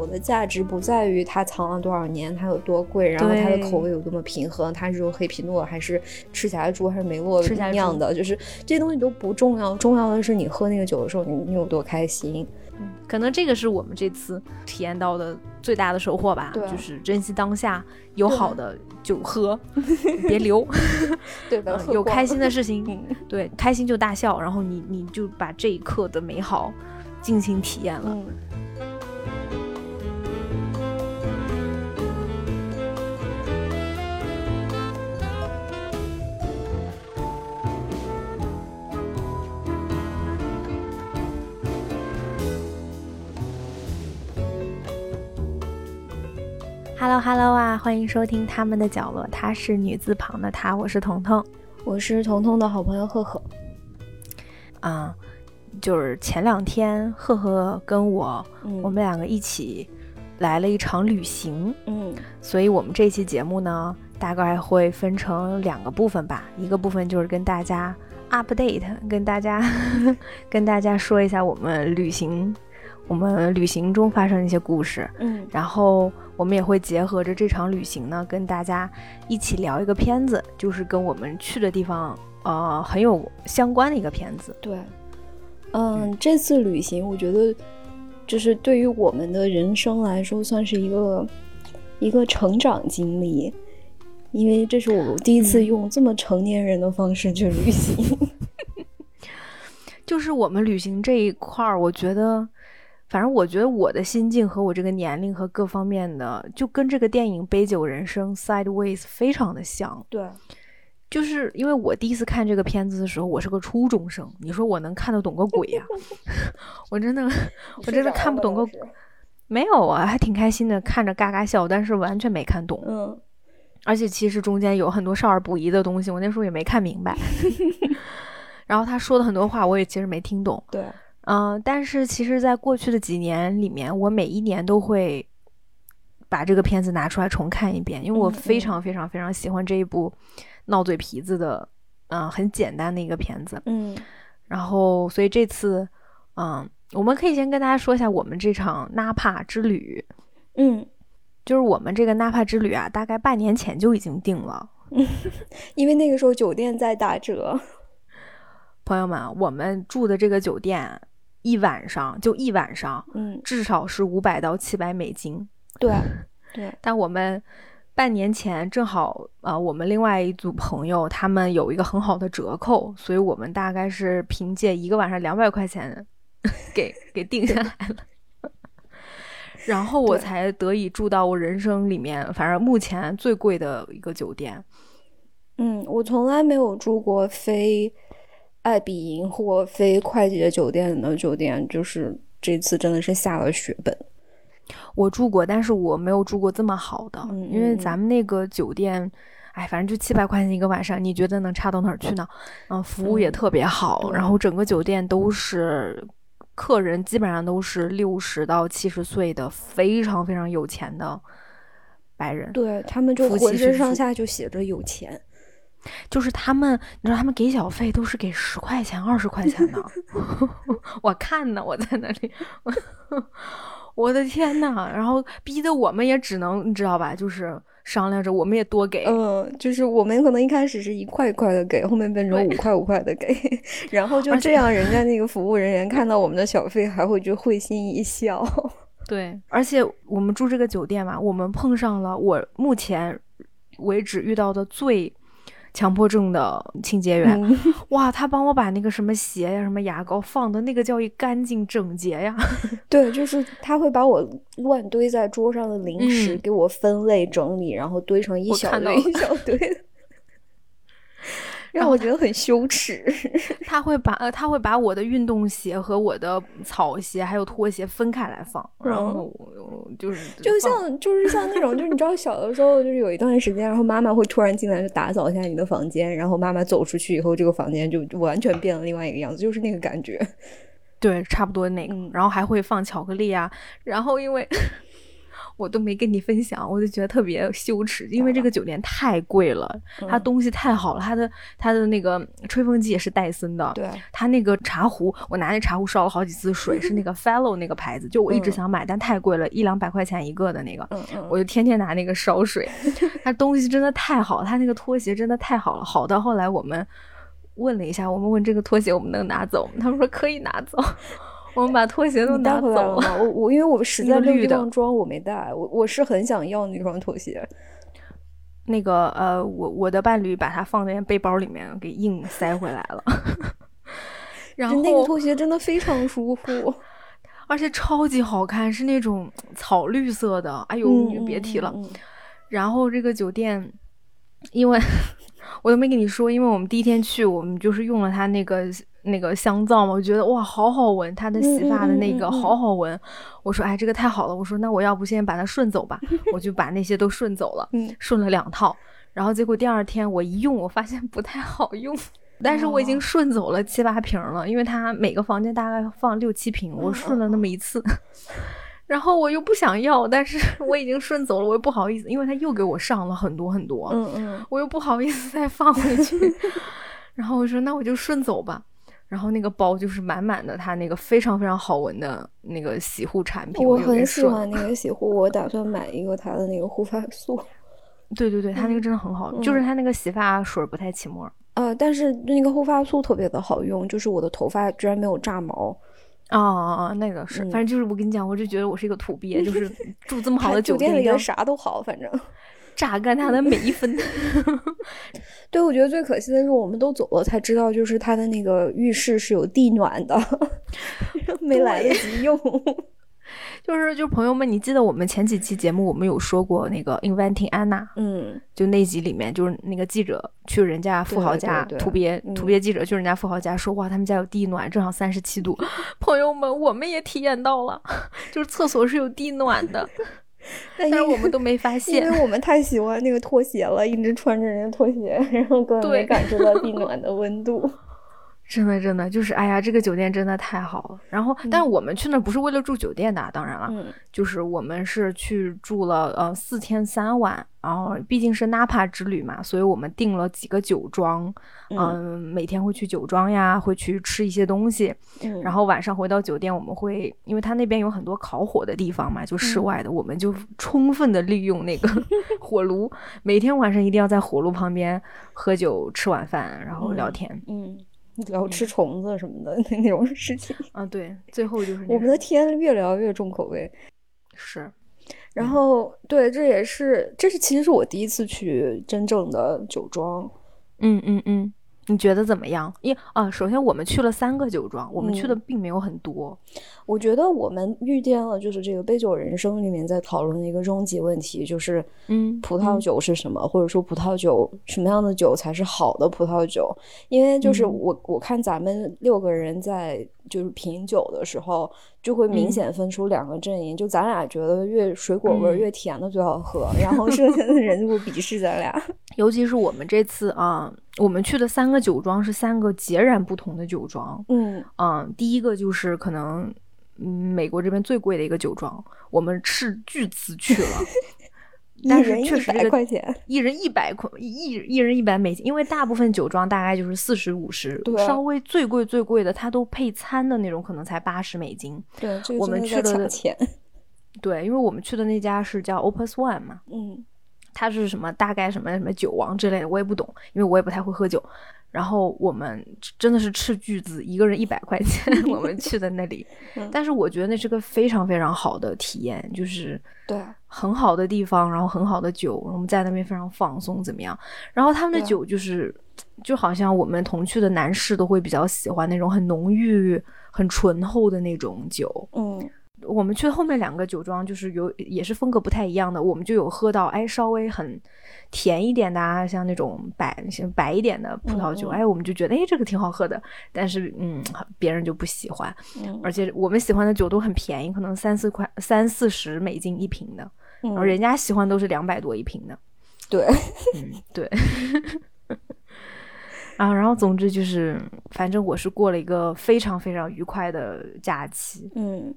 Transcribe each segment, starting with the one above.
酒的价值不在于它藏了多少年，它有多贵，然后它的口味有多么平衡，它是用黑皮诺还是赤霞珠还是梅洛酿的，就是这些东西都不重要，重要的是你喝那个酒的时候，你你有多开心。嗯，可能这个是我们这次体验到的最大的收获吧，就是珍惜当下，有好的就喝，别留，对的，有开心的事情，对，开心就大笑，然后你你就把这一刻的美好尽情体验了。Hello Hello 啊，欢迎收听他们的角落。她是女字旁的她，我是彤彤，我是彤彤的好朋友赫赫。啊，就是前两天赫赫跟我，我们两个一起来了一场旅行。嗯，所以我们这期节目呢，大概会分成两个部分吧。一个部分就是跟大家 update，跟大家 跟大家说一下我们旅行。我们旅行中发生的一些故事，嗯，然后我们也会结合着这场旅行呢，跟大家一起聊一个片子，就是跟我们去的地方，呃，很有相关的一个片子。对，嗯，这次旅行我觉得，就是对于我们的人生来说，算是一个一个成长经历，因为这是我第一次用这么成年人的方式去旅行。就是我们旅行这一块儿，我觉得。反正我觉得我的心境和我这个年龄和各方面的，就跟这个电影《杯酒人生》Sideways 非常的像。对，就是因为我第一次看这个片子的时候，我是个初中生，你说我能看得懂个鬼呀？我真的，我真的看不懂个。没有啊，还挺开心的，看着嘎嘎笑，但是完全没看懂。嗯，而且其实中间有很多少儿不宜的东西，我那时候也没看明白。然后他说的很多话，我也其实没听懂。对。嗯，但是其实，在过去的几年里面，我每一年都会把这个片子拿出来重看一遍，因为我非常非常非常喜欢这一部闹嘴皮子的，嗯，很简单的一个片子。嗯，然后，所以这次，嗯，我们可以先跟大家说一下我们这场纳帕之旅。嗯，就是我们这个纳帕之旅啊，大概半年前就已经定了，因为那个时候酒店在打折。朋友们，我们住的这个酒店。一晚上就一晚上，嗯，至少是五百到七百美金。对，对。但我们半年前正好，呃，我们另外一组朋友他们有一个很好的折扣，所以我们大概是凭借一个晚上两百块钱 给给定下来了。然后我才得以住到我人生里面，反正目前最贵的一个酒店。嗯，我从来没有住过非。爱彼迎或非快捷酒店的酒店，就是这次真的是下了血本。我住过，但是我没有住过这么好的，因为咱们那个酒店，哎，反正就七百块钱一个晚上，你觉得能差到哪儿去呢？嗯，服务也特别好，然后整个酒店都是客人，基本上都是六十到七十岁的非常非常有钱的白人，对他们就浑身上下就写着有钱。就是他们，你知道他们给小费都是给十块钱、二十块钱的。我看呢，我在那里，我的天呐，然后逼得我们也只能，你知道吧？就是商量着，我们也多给。嗯，就是我们可能一开始是一块一块的给，后面变成五块五块的给，然后就这样，人家那个服务人员看到我们的小费，还会就会心一笑。对，而且我们住这个酒店嘛，我们碰上了我目前为止遇到的最。强迫症的清洁员，哇，他帮我把那个什么鞋呀、什么牙膏放的那个叫一干净整洁呀。对，就是他会把我乱堆在桌上的零食给我分类整理，然后堆成一小堆 一小堆。让我觉得很羞耻。他会把呃，他会把我的运动鞋和我的草鞋还有拖鞋分开来放，然后就是就像就是像那种，就是你知道小的时候，就是有一段时间，然后妈妈会突然进来就打扫一下你的房间，然后妈妈走出去以后，这个房间就完全变了另外一个样子，就是那个感觉。对，差不多那个，然后还会放巧克力啊，然后因为。我都没跟你分享，我就觉得特别羞耻，因为这个酒店太贵了，它东西太好了，它的它的那个吹风机也是戴森的，对，它那个茶壶，我拿那茶壶烧了好几次水，是那个 Fellow 那个牌子，就我一直想买，但太贵了，一两百块钱一个的那个，我就天天拿那个烧水。它东西真的太好，它那个拖鞋真的太好了，好到后来我们问了一下，我们问这个拖鞋我们能拿走吗？他们说可以拿走。我们把拖鞋都拿回来了？我我因为我 实在没有地方装，我没带。我我是很想要那双拖鞋。那个呃，我我的伴侣把它放在背包里面，给硬塞回来了。然后那个拖鞋真的非常舒服，而且超级好看，是那种草绿色的。哎呦，你就别提了。然后这个酒店，因为我都没跟你说，因为我们第一天去，我们就是用了他那个。那个香皂嘛，我觉得哇，好好闻，它的洗发的那个好好闻。我说，哎，这个太好了。我说，那我要不先把它顺走吧，我就把那些都顺走了，顺了两套。然后结果第二天我一用，我发现不太好用。但是我已经顺走了七八瓶了，因为它每个房间大概放六七瓶，我顺了那么一次。然后我又不想要，但是 我已经顺走了，我又不好意思，因为他又给我上了很多很多，嗯嗯，我又不好意思再放回去。然后我说，那我就顺走吧。然后那个包就是满满的，它那个非常非常好闻的那个洗护产品。我很喜欢那个洗护，我打算买一个它的那个护发素。对对对，它那个真的很好，就是它那个洗发水不太起沫。呃，但是那个护发素特别的好用，就是我的头发居然没有炸毛。啊啊啊！那个是，反正就是我跟你讲，我就觉得我是一个土鳖，就是住这么好的酒店里，啥都好，反正。榨干他的每一分。对，我觉得最可惜的是，我们都走了才知道，就是他的那个浴室是有地暖的，没来得及用。就是，就朋友们，你记得我们前几期节目，我们有说过那个 Inventing Anna，嗯，就那集里面，就是那个记者去人家富豪家，土鳖土鳖记者去人家富豪家说，哇，他们家有地暖，正好三十七度。朋友们，我们也体验到了，就是厕所是有地暖的。但是我们都没发现，因为我们太喜欢那个拖鞋了，一直穿着人家拖鞋，然后根本没感受到地暖的温度。真的，真的就是，哎呀，这个酒店真的太好了。然后，但是我们去那不是为了住酒店的，当然了，就是我们是去住了呃四天三晚。然后毕竟是纳帕之旅嘛，所以我们订了几个酒庄，嗯，每天会去酒庄呀，会去吃一些东西。然后晚上回到酒店，我们会，因为他那边有很多烤火的地方嘛，就室外的，我们就充分的利用那个 火炉，每天晚上一定要在火炉旁边喝酒、吃晚饭，然后聊天。嗯。聊吃虫子什么的那 那种事情。啊，对，最后就是我们的天越聊越重口味，是，然后对，这也是这是其实是我第一次去真正的酒庄，嗯嗯嗯。你觉得怎么样？因啊，首先我们去了三个酒庄，我们去的并没有很多。我觉得我们遇见了，就是这个杯酒人生里面在讨论的一个终极问题，就是嗯，葡萄酒是什么，或者说葡萄酒什么样的酒才是好的葡萄酒？因为就是我我看咱们六个人在就是品酒的时候。就会明显分出两个阵营，就咱俩觉得越水果味越甜的最好喝，然后剩下的人就会鄙视咱俩。尤其是我们这次啊，我们去的三个酒庄是三个截然不同的酒庄。嗯嗯，第一个就是可能嗯美国这边最贵的一个酒庄，我们斥巨资去了。但是确实这个一人一百块一一人一百美金，因为大部分酒庄大概就是四十五十，稍微最贵最贵的它都配餐的那种，可能才八十美金。对，我们去的钱。对，因为我们去的那家是叫 Opus One 嘛，嗯，它是什么大概什么什么酒王之类的，我也不懂，因为我也不太会喝酒。然后我们真的是斥巨资，一个人一百块钱，我们去的那里。但是我觉得那是个非常非常好的体验，就是对很好的地方，然后很好的酒，我们在那边非常放松，怎么样？然后他们的酒就是，就好像我们同去的男士都会比较喜欢那种很浓郁、很醇厚的那种酒。嗯。我们去后面两个酒庄，就是有也是风格不太一样的，我们就有喝到哎稍微很甜一点的啊，像那种白像白一点的葡萄酒，哎我们就觉得哎这个挺好喝的，但是嗯别人就不喜欢，而且我们喜欢的酒都很便宜，可能三四块三四十美金一瓶的，然后人家喜欢都是两百多一瓶的，对，嗯 对，啊然后总之就是反正我是过了一个非常非常愉快的假期，嗯。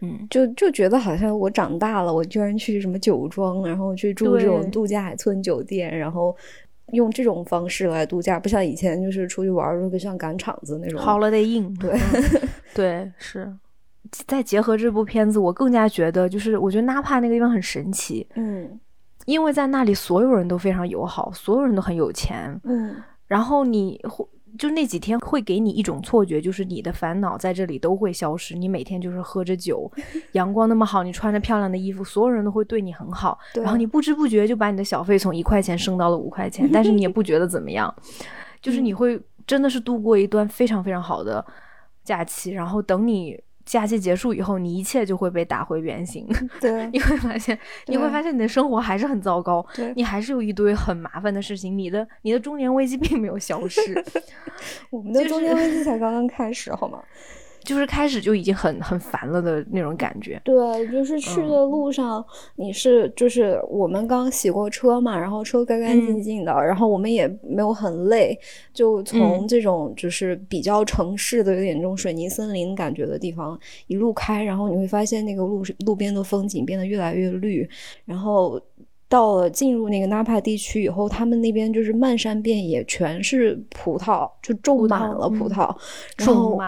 嗯，就就觉得好像我长大了，我居然去什么酒庄，然后去住这种度假村酒店，然后用这种方式来度假，不像以前就是出去玩儿，就像赶场子那种。Holiday Inn，对 对是。再结合这部片子，我更加觉得，就是我觉得纳帕那个地方很神奇，嗯，因为在那里所有人都非常友好，所有人都很有钱，嗯，然后你会就那几天会给你一种错觉，就是你的烦恼在这里都会消失，你每天就是喝着酒，阳光那么好，你穿着漂亮的衣服，所有人都会对你很好，然后你不知不觉就把你的小费从一块钱升到了五块钱，但是你也不觉得怎么样，就是你会真的是度过一段非常非常好的假期，然后等你。假期结束以后，你一切就会被打回原形。对，你会发现，你会发现你的生活还是很糟糕。对，你还是有一堆很麻烦的事情。你的你的中年危机并没有消失。我们的中年危机才刚刚开始，好吗？就是开始就已经很很烦了的那种感觉。对，就是去的路上，你是就是我们刚洗过车嘛，然后车干干净净的，然后我们也没有很累，就从这种就是比较城市的有点这种水泥森林感觉的地方一路开，然后你会发现那个路路边的风景变得越来越绿，然后。到了进入那个纳帕地区以后，他们那边就是漫山遍野全是葡萄，就种满了葡萄，然后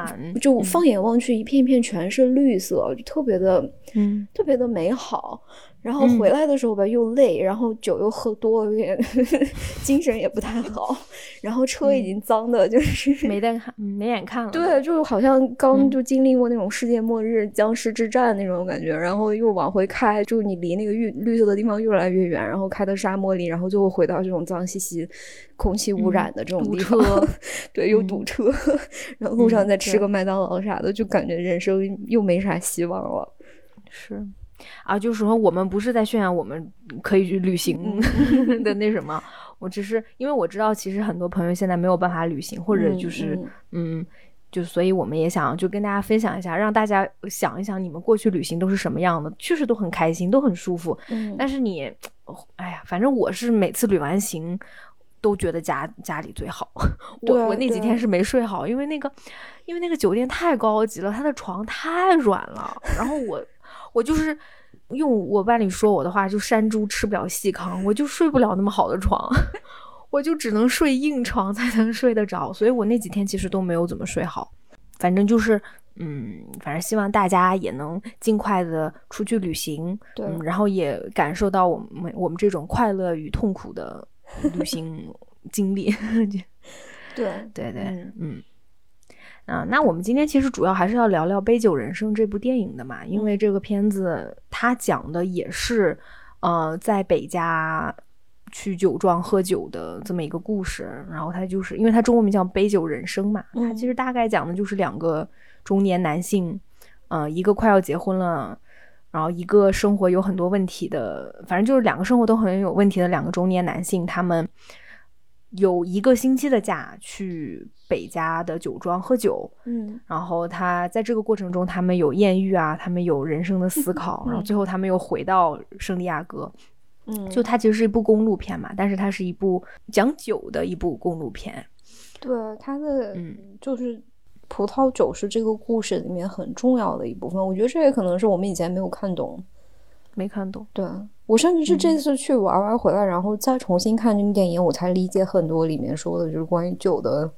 就放眼望去，一片片全是绿色，就特别的，嗯，特别的美好。然后回来的时候吧，又累，然后酒又喝多了，有点 精神也不太好。然后车已经脏的，就是没带看，没眼看了。对，就好像刚就经历过那种世界末日、僵尸之战那种感觉。然后又往回开，就你离那个绿绿色的地方越来越远，然后开到沙漠里，然后就会回到这种脏兮兮、空气污染的这种地方。对，又堵车，然后路上再吃个麦当劳啥的，就感觉人生又没啥希望了。是。啊，就是说我们不是在炫耀我们可以去旅行 的那什么，我只是因为我知道，其实很多朋友现在没有办法旅行，或者就是嗯，就所以我们也想就跟大家分享一下，让大家想一想你们过去旅行都是什么样的，确实都很开心，都很舒服。嗯，但是你，哎呀，反正我是每次旅完行都觉得家家里最好。我我那几天是没睡好，因为那个因为那个酒店太高级了，它的床太软了，然后我。我就是用我伴侣说我的话，就山猪吃不了细糠，我就睡不了那么好的床，我就只能睡硬床才能睡得着，所以我那几天其实都没有怎么睡好。反正就是，嗯，反正希望大家也能尽快的出去旅行，对，然后也感受到我们我们这种快乐与痛苦的旅行经历。对对对，嗯。啊，那我们今天其实主要还是要聊聊《杯酒人生》这部电影的嘛，因为这个片子它讲的也是，呃，在北家去酒庄喝酒的这么一个故事。然后它就是因为它中文名叫《杯酒人生》嘛，它其实大概讲的就是两个中年男性，呃，一个快要结婚了，然后一个生活有很多问题的，反正就是两个生活都很有问题的两个中年男性，他们。有一个星期的假去北家的酒庄喝酒，嗯，然后他在这个过程中，他们有艳遇啊，他们有人生的思 考，然后最后他们又回到圣地亚哥，嗯，就它其实是一部公路片嘛，但是它是一部讲酒的一部公路片，对，它的嗯，就是葡萄酒是这个故事里面很重要的一部分，我觉得这也可能是我们以前没有看懂，没看懂，对。我甚至是这次去玩完回来，然后再重新看这部电影，我才理解很多里面说的就是关于酒的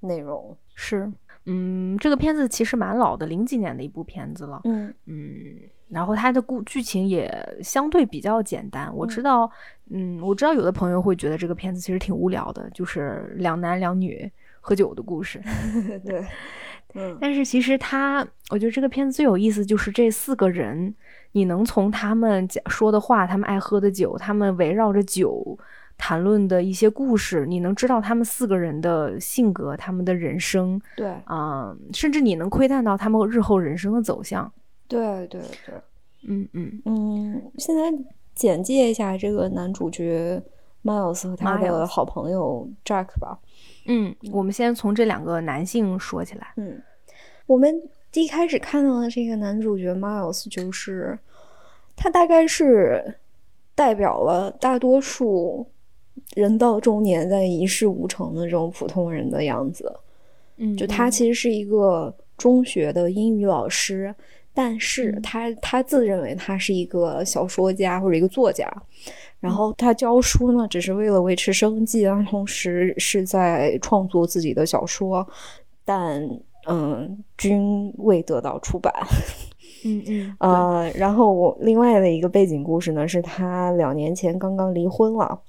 内容。是，嗯，这个片子其实蛮老的，零几年的一部片子了。嗯嗯，然后它的故剧情也相对比较简单。我知道，嗯，我知道有的朋友会觉得这个片子其实挺无聊的，就是两男两女喝酒的故事。对，嗯，但是其实他，我觉得这个片子最有意思就是这四个人。你能从他们讲说的话，他们爱喝的酒，他们围绕着酒谈论的一些故事，你能知道他们四个人的性格，他们的人生，对，啊，甚至你能窥探到他们日后人生的走向。对对对，嗯嗯嗯。现在简介一下这个男主角 Miles 和他的好朋友 Jack 吧。嗯，我们先从这两个男性说起来。嗯，我们。第一开始看到的这个男主角 Miles，就是他大概是代表了大多数人到中年在一事无成的这种普通人的样子。嗯，就他其实是一个中学的英语老师，但是他他自认为他是一个小说家或者一个作家，然后他教书呢，只是为了维持生计啊，同时是在创作自己的小说，但嗯，均未得到出版。嗯嗯，呃，然后我另外的一个背景故事呢，是他两年前刚刚离婚了。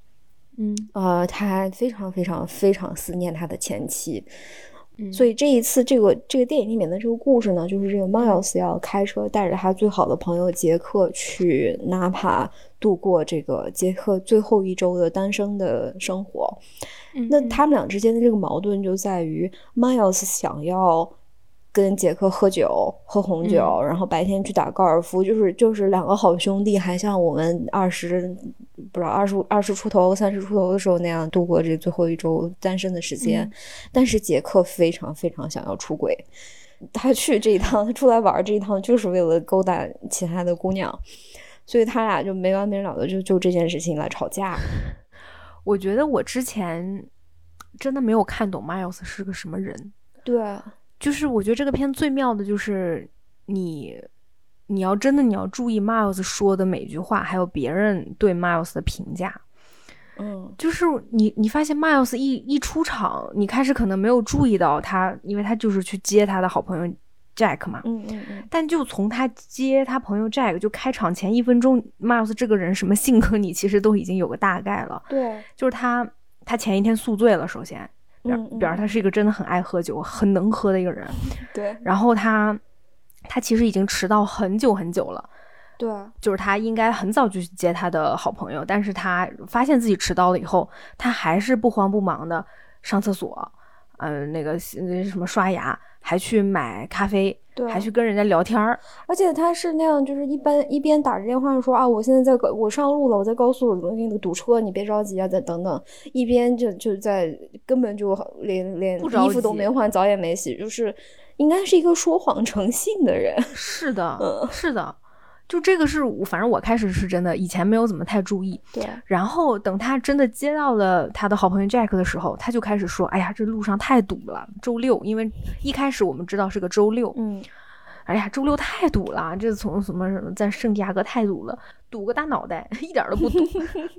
嗯，呃，他非常非常非常思念他的前妻。所以这一次，这个这个电影里面的这个故事呢，就是这个 Miles 要开车带着他最好的朋友杰克去纳帕度过这个杰克最后一周的单身的生活。那他们俩之间的这个矛盾就在于 Miles 想要。跟杰克喝酒，喝红酒，然后白天去打高尔夫，就是就是两个好兄弟，还像我们二十不知道二十五二十出头、三十出头的时候那样度过这最后一周单身的时间。但是杰克非常非常想要出轨，他去这一趟，他出来玩这一趟就是为了勾搭其他的姑娘，所以他俩就没完没了的就就这件事情来吵架。我觉得我之前真的没有看懂 Miles 是个什么人。对。就是我觉得这个片最妙的就是你，你要真的你要注意 Miles 说的每句话，还有别人对 Miles 的评价。嗯，就是你你发现 Miles 一一出场，你开始可能没有注意到他，因为他就是去接他的好朋友 Jack 嘛。嗯嗯嗯。但就从他接他朋友 Jack 就开场前一分钟，Miles 这个人什么性格，你其实都已经有个大概了。对，就是他他前一天宿醉了，首先。表表示他是一个真的很爱喝酒、很能喝的一个人。对。然后他，他其实已经迟到很久很久了。对。就是他应该很早就去接他的好朋友，但是他发现自己迟到了以后，他还是不慌不忙的上厕所，嗯，那个那什么刷牙。还去买咖啡，对，还去跟人家聊天儿，而且他是那样，就是一般一边打着电话说啊，我现在在高，我上路了，我在高速那个堵车，你别着急啊，再等等，一边就就在根本就连连衣服都没换，澡也没洗，就是应该是一个说谎成性的人。是的，嗯，是的。就这个是我，反正我开始是真的，以前没有怎么太注意。对。然后等他真的接到了他的好朋友 Jack 的时候，他就开始说：“哎呀，这路上太堵了，周六，因为一开始我们知道是个周六。嗯。哎呀，周六太堵了，这从什么什么在圣地亚哥太堵了，堵个大脑袋，一点都不堵。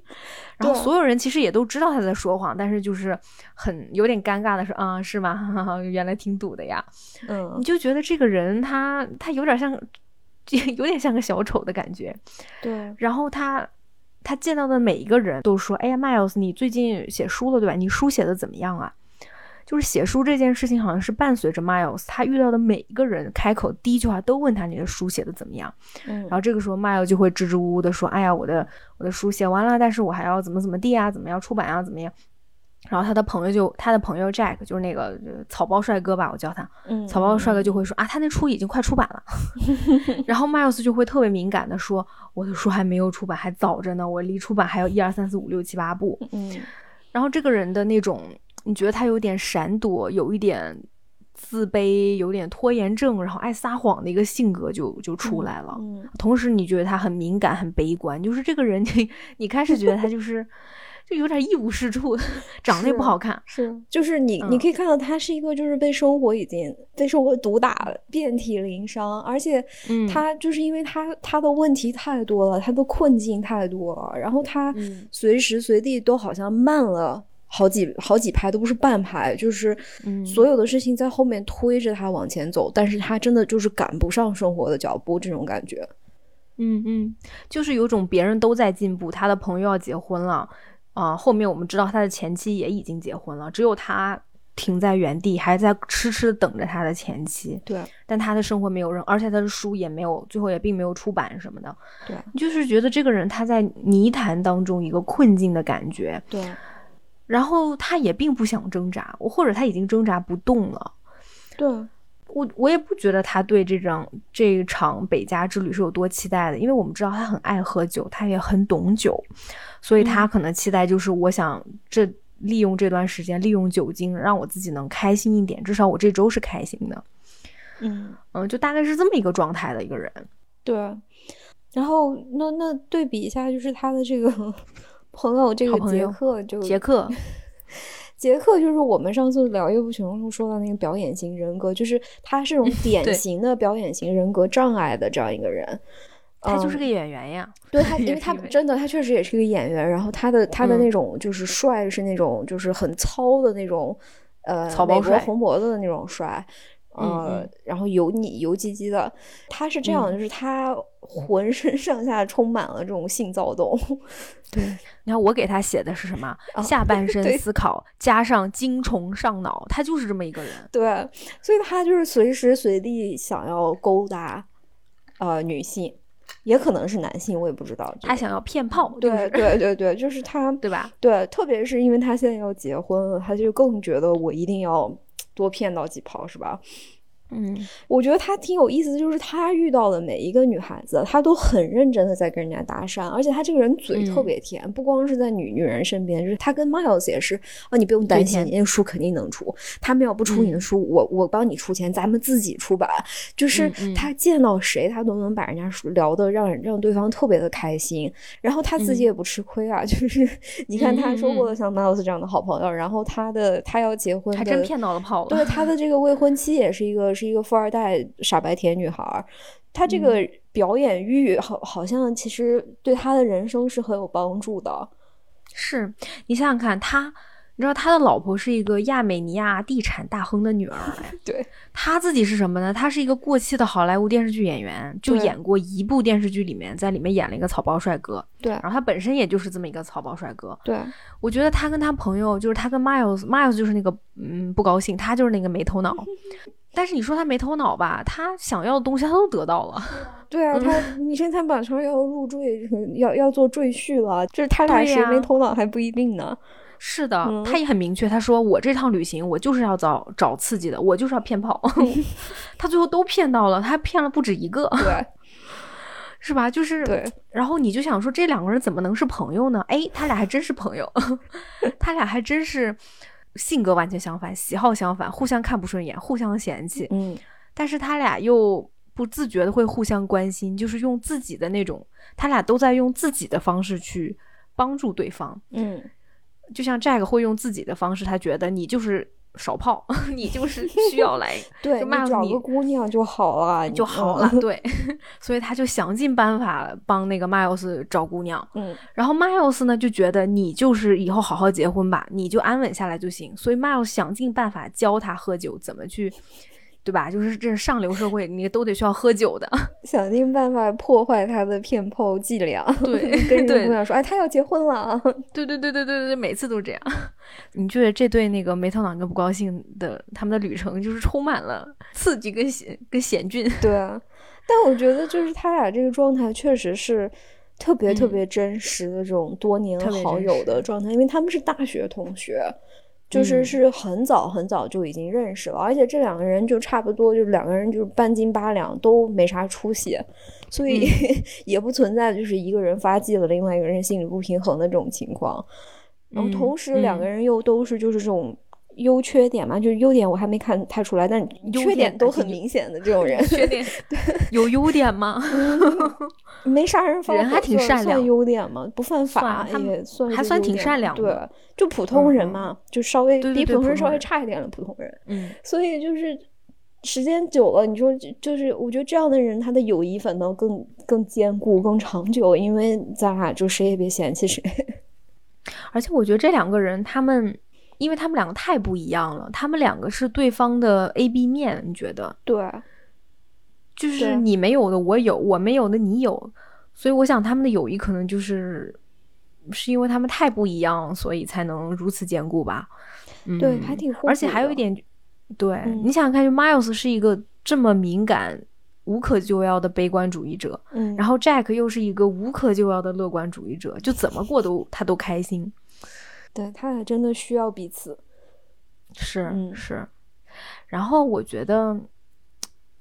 然后所有人其实也都知道他在说谎，但是就是很有点尴尬的说：“啊，是吗？原来挺堵的呀。”嗯。你就觉得这个人他他有点像。有点像个小丑的感觉，对。然后他，他见到的每一个人都说：“哎呀，Miles，你最近写书了对吧？你书写的怎么样啊？”就是写书这件事情，好像是伴随着 Miles，他遇到的每一个人开口第一句话都问他：“你的书写的怎么样？”嗯。然后这个时候，Miles 就会支支吾吾的说：“哎呀，我的我的书写完了，但是我还要怎么怎么地啊？怎么样出版啊？怎么样？”然后他的朋友就他的朋友 Jack 就是那个草包帅哥吧，我叫他，草包帅哥就会说啊，他那书已经快出版了。然后 Miles 就会特别敏感的说，我的书还没有出版，还早着呢，我离出版还有一二三四五六七八步。嗯，然后这个人的那种，你觉得他有点闪躲，有一点自卑，有点拖延症，然后爱撒谎的一个性格就就出来了。嗯，同时你觉得他很敏感，很悲观，就是这个人，你 你开始觉得他就是。就有点一无是处，长得也不好看。是，就是你，你可以看到他是一个，就是被生活已经被生活毒打，遍体鳞伤。而且，他就是因为他他的问题太多了，他的困境太多了，然后他随时随地都好像慢了好几好几拍，都不是半拍，就是所有的事情在后面推着他往前走，但是他真的就是赶不上生活的脚步，这种感觉。嗯嗯，就是有种别人都在进步，他的朋友要结婚了。啊，后面我们知道他的前妻也已经结婚了，只有他停在原地，还在痴痴的等着他的前妻。对，但他的生活没有任，而且他的书也没有，最后也并没有出版什么的。对，就是觉得这个人他在泥潭当中一个困境的感觉。对，然后他也并不想挣扎，或者他已经挣扎不动了。对。我我也不觉得他对这张这一场北加之旅是有多期待的，因为我们知道他很爱喝酒，他也很懂酒，所以他可能期待就是我想这利用这段时间，利用酒精让我自己能开心一点，至少我这周是开心的。嗯嗯，就大概是这么一个状态的一个人。对，然后那那对比一下，就是他的这个 朋友，这个杰克就杰克。杰克就是我们上次聊《夜不群》中说到那个表演型人格，就是他是种典型的表演型人格障碍的这样一个人。他就是个演员呀，对他，因为他真的，他确实也是个演员。然后他的他的那种就是帅，是那种就是很糙的那种，呃，草包帅，红脖子的那种帅，呃，然后油腻油唧唧的。他是这样，就是他浑身上下充满了这种性躁动。对，你看我给他写的是什么？下半身思考加上精虫上脑，他就是这么一个人。对，所以他就是随时随地想要勾搭呃女性。也可能是男性，我也不知道。他想要骗炮，对对对对，就是他，对吧？对，特别是因为他现在要结婚了，他就更觉得我一定要多骗到几炮，是吧？嗯，我觉得他挺有意思的，就是他遇到的每一个女孩子，他都很认真的在跟人家搭讪，而且他这个人嘴特别甜，不光是在女女人身边，就是他跟 Miles 也是啊，你不用担心，你的书肯定能出，他们要不出你的书，我我帮你出钱，咱们自己出版，就是他见到谁，他都能把人家聊的让让对方特别的开心，然后他自己也不吃亏啊，就是你看他收获了像 Miles 这样的好朋友，然后他的他要结婚，还真骗到了炮了，对他的这个未婚妻也是一个。是一个富二代傻白甜女孩，她这个表演欲好，好像其实对她的人生是很有帮助的。是你想想看，他。你知道他的老婆是一个亚美尼亚地产大亨的女儿，对他自己是什么呢？他是一个过气的好莱坞电视剧演员，就演过一部电视剧，里面在里面演了一个草包帅哥。对，然后他本身也就是这么一个草包帅哥。对，我觉得他跟他朋友，就是他跟 Miles，Miles 就是那个嗯不高兴，他就是那个没头脑。但是你说他没头脑吧，他想要的东西他都得到了。对啊，他你生产版上要入赘，要要做赘婿了，就是他俩谁没头脑还不一定呢。是的，他也很明确，他说我这趟旅行我就是要找找刺激的，我就是要骗炮。他最后都骗到了，他还骗了不止一个，对，是吧？就是，对。然后你就想说，这两个人怎么能是朋友呢？哎，他俩还真是朋友，他俩还真是性格完全相反，喜好相反，互相看不顺眼，互相嫌弃。嗯，但是他俩又不自觉的会互相关心，就是用自己的那种，他俩都在用自己的方式去帮助对方。嗯。就像 Jack 会用自己的方式，他觉得你就是少泡，你就是需要来，对，就找个姑娘就好了，就好了，对，所以他就想尽办法帮那个 Miles 找姑娘，嗯，然后 Miles 呢就觉得你就是以后好好结婚吧，你就安稳下来就行，所以 Miles 想尽办法教他喝酒，怎么去。对吧？就是这是上流社会，你都得需要喝酒的，想尽办法破坏他的骗炮伎俩。对，跟姑娘说，哎，他要结婚了。对对对对对对对，每次都这样。你觉得这对那个没头脑跟不高兴的他们的旅程，就是充满了刺激跟险跟险峻。对啊，但我觉得就是他俩这个状态确实是特别特别真实的这种多年好友的状态，因为他们是大学同学。就是是很早很早就已经认识了，而且这两个人就差不多，就是两个人就是半斤八两，都没啥出息，所以 也不存在就是一个人发迹了，另外一个人心理不平衡的这种情况。然后同时两个人又都是就是这种优缺点嘛，就是优点我还没看太出来，但缺点都很明显的这种人。缺点 有优点吗？没杀人人还挺善良，算优点吗？不犯法也算，还算挺善良的。对，就普通人嘛，就稍微比普通人稍微差一点的普通人。嗯，所以就是时间久了，你说就是我觉得这样的人，他的友谊反倒更更坚固、更长久，因为咱俩就谁也别嫌弃谁。而且我觉得这两个人，他们因为他们两个太不一样了，他们两个是对方的 A B 面，你觉得？对。就是你没有的我有，我没有的你有，所以我想他们的友谊可能就是是因为他们太不一样，所以才能如此坚固吧。对，还挺而且还有一点，对你想想看，就 Miles 是一个这么敏感、无可救药的悲观主义者，嗯，然后 Jack 又是一个无可救药的乐观主义者，就怎么过都他都开心。对他俩真的需要彼此，是是。然后我觉得。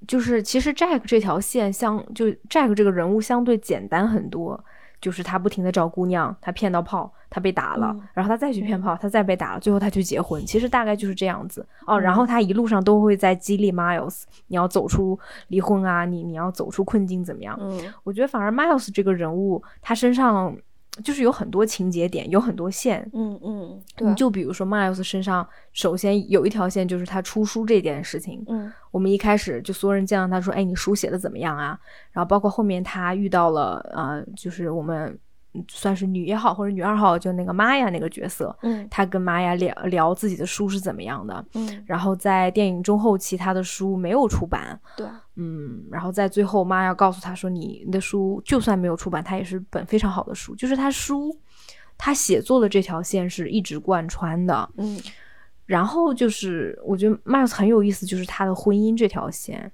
就是其实 Jack 这条线相就 Jack 这个人物相对简单很多，就是他不停的找姑娘，他骗到炮，他被打了，然后他再去骗炮，他再被打了，最后他去结婚，其实大概就是这样子哦。然后他一路上都会在激励 Miles，你要走出离婚啊，你你要走出困境怎么样？嗯，我觉得反而 Miles 这个人物他身上就是有很多情节点，有很多线。嗯嗯，你。就比如说 Miles 身上，首先有一条线就是他出书这件事情。嗯，我们一开始就所有人见到他说：“哎，你书写的怎么样啊？”然后包括后面他遇到了呃，就是我们。算是女一号或者女二号，就那个玛雅那个角色，嗯，她跟玛雅聊聊自己的书是怎么样的，嗯，然后在电影中后期，她的书没有出版，对，嗯，然后在最后，玛雅告诉她说，你的书就算没有出版，它也是本非常好的书，就是她书，她写作的这条线是一直贯穿的，嗯，然后就是我觉得 Miles 很有意思，就是他的婚姻这条线。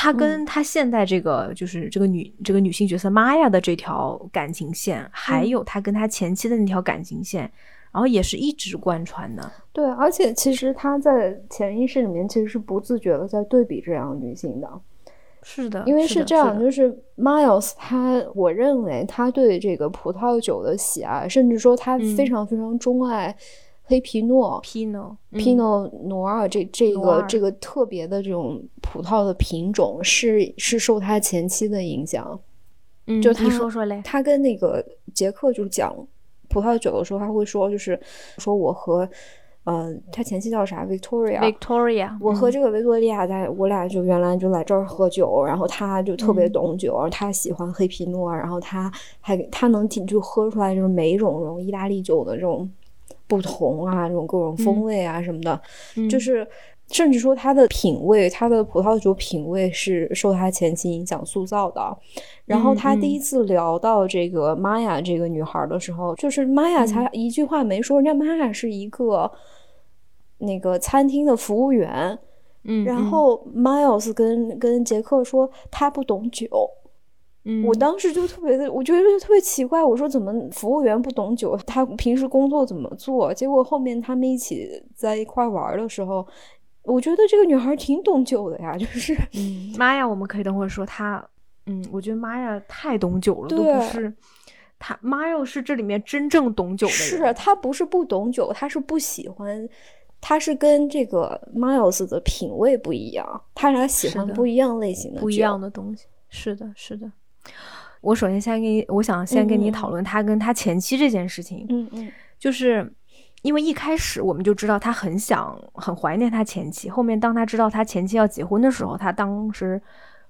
他跟他现在这个就是这个女这个女性角色玛雅的这条感情线，还有他跟他前妻的那条感情线，然后也是一直贯穿的。对，而且其实他在潜意识里面其实是不自觉的在对比这样女性的。是的，因为是这样，就是 Miles 他，我认为他对这个葡萄酒的喜爱，甚至说他非常非常钟爱。黑皮诺，皮诺，皮诺诺尔，这这个这个特别的这种葡萄的品种是是受他前妻的影响。嗯，就他说说嘞，他跟那个杰克就是讲葡萄酒的时候，他会说，就是说我和呃他前妻叫啥，Victoria，Victoria，我和这个维多利亚在我俩就原来就来这儿喝酒，然后他就特别懂酒，他喜欢黑皮诺，然后他还他能就喝出来就是每一种这种意大利酒的这种。不同啊，这种各种风味啊什么的，就是甚至说他的品味，他的葡萄酒品味是受他前妻影响塑造的。然后他第一次聊到这个玛雅这个女孩的时候，就是玛雅才一句话没说，人家玛雅是一个那个餐厅的服务员。嗯，然后 Miles 跟跟杰克说他不懂酒。我当时就特别的，我觉得特别奇怪。我说怎么服务员不懂酒？他平时工作怎么做？结果后面他们一起在一块玩的时候，我觉得这个女孩挺懂酒的呀。就是，嗯，玛雅，我们可以等会儿说她。嗯，我觉得妈呀太懂酒了，都不是她。玛雅是这里面真正懂酒的人。是她不是不懂酒，她是不喜欢，她是跟这个 Miles 的品味不一样，他俩喜欢不一样类型的、不一样的东西。是的，是的。我首先先跟你，我想先跟你讨论他跟他前妻这件事情。嗯嗯，就是因为一开始我们就知道他很想、很怀念他前妻。后面当他知道他前妻要结婚的时候，他当时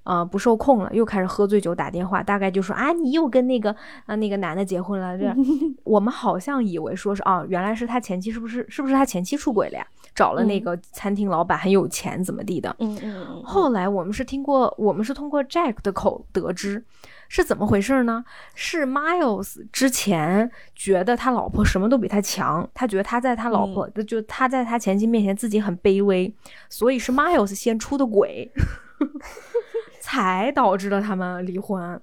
呃不受控了，又开始喝醉酒打电话，大概就说啊，你又跟那个啊那个男的结婚了。这 我们好像以为说是啊，原来是他前妻，是不是？是不是他前妻出轨了呀？找了那个餐厅老板很有钱，怎么地的？嗯嗯嗯。后来我们是听过，我们是通过 Jack 的口得知。是怎么回事呢？是 Miles 之前觉得他老婆什么都比他强，他觉得他在他老婆的就他在他前妻面前自己很卑微，所以是 Miles 先出的轨，才导致了他们离婚。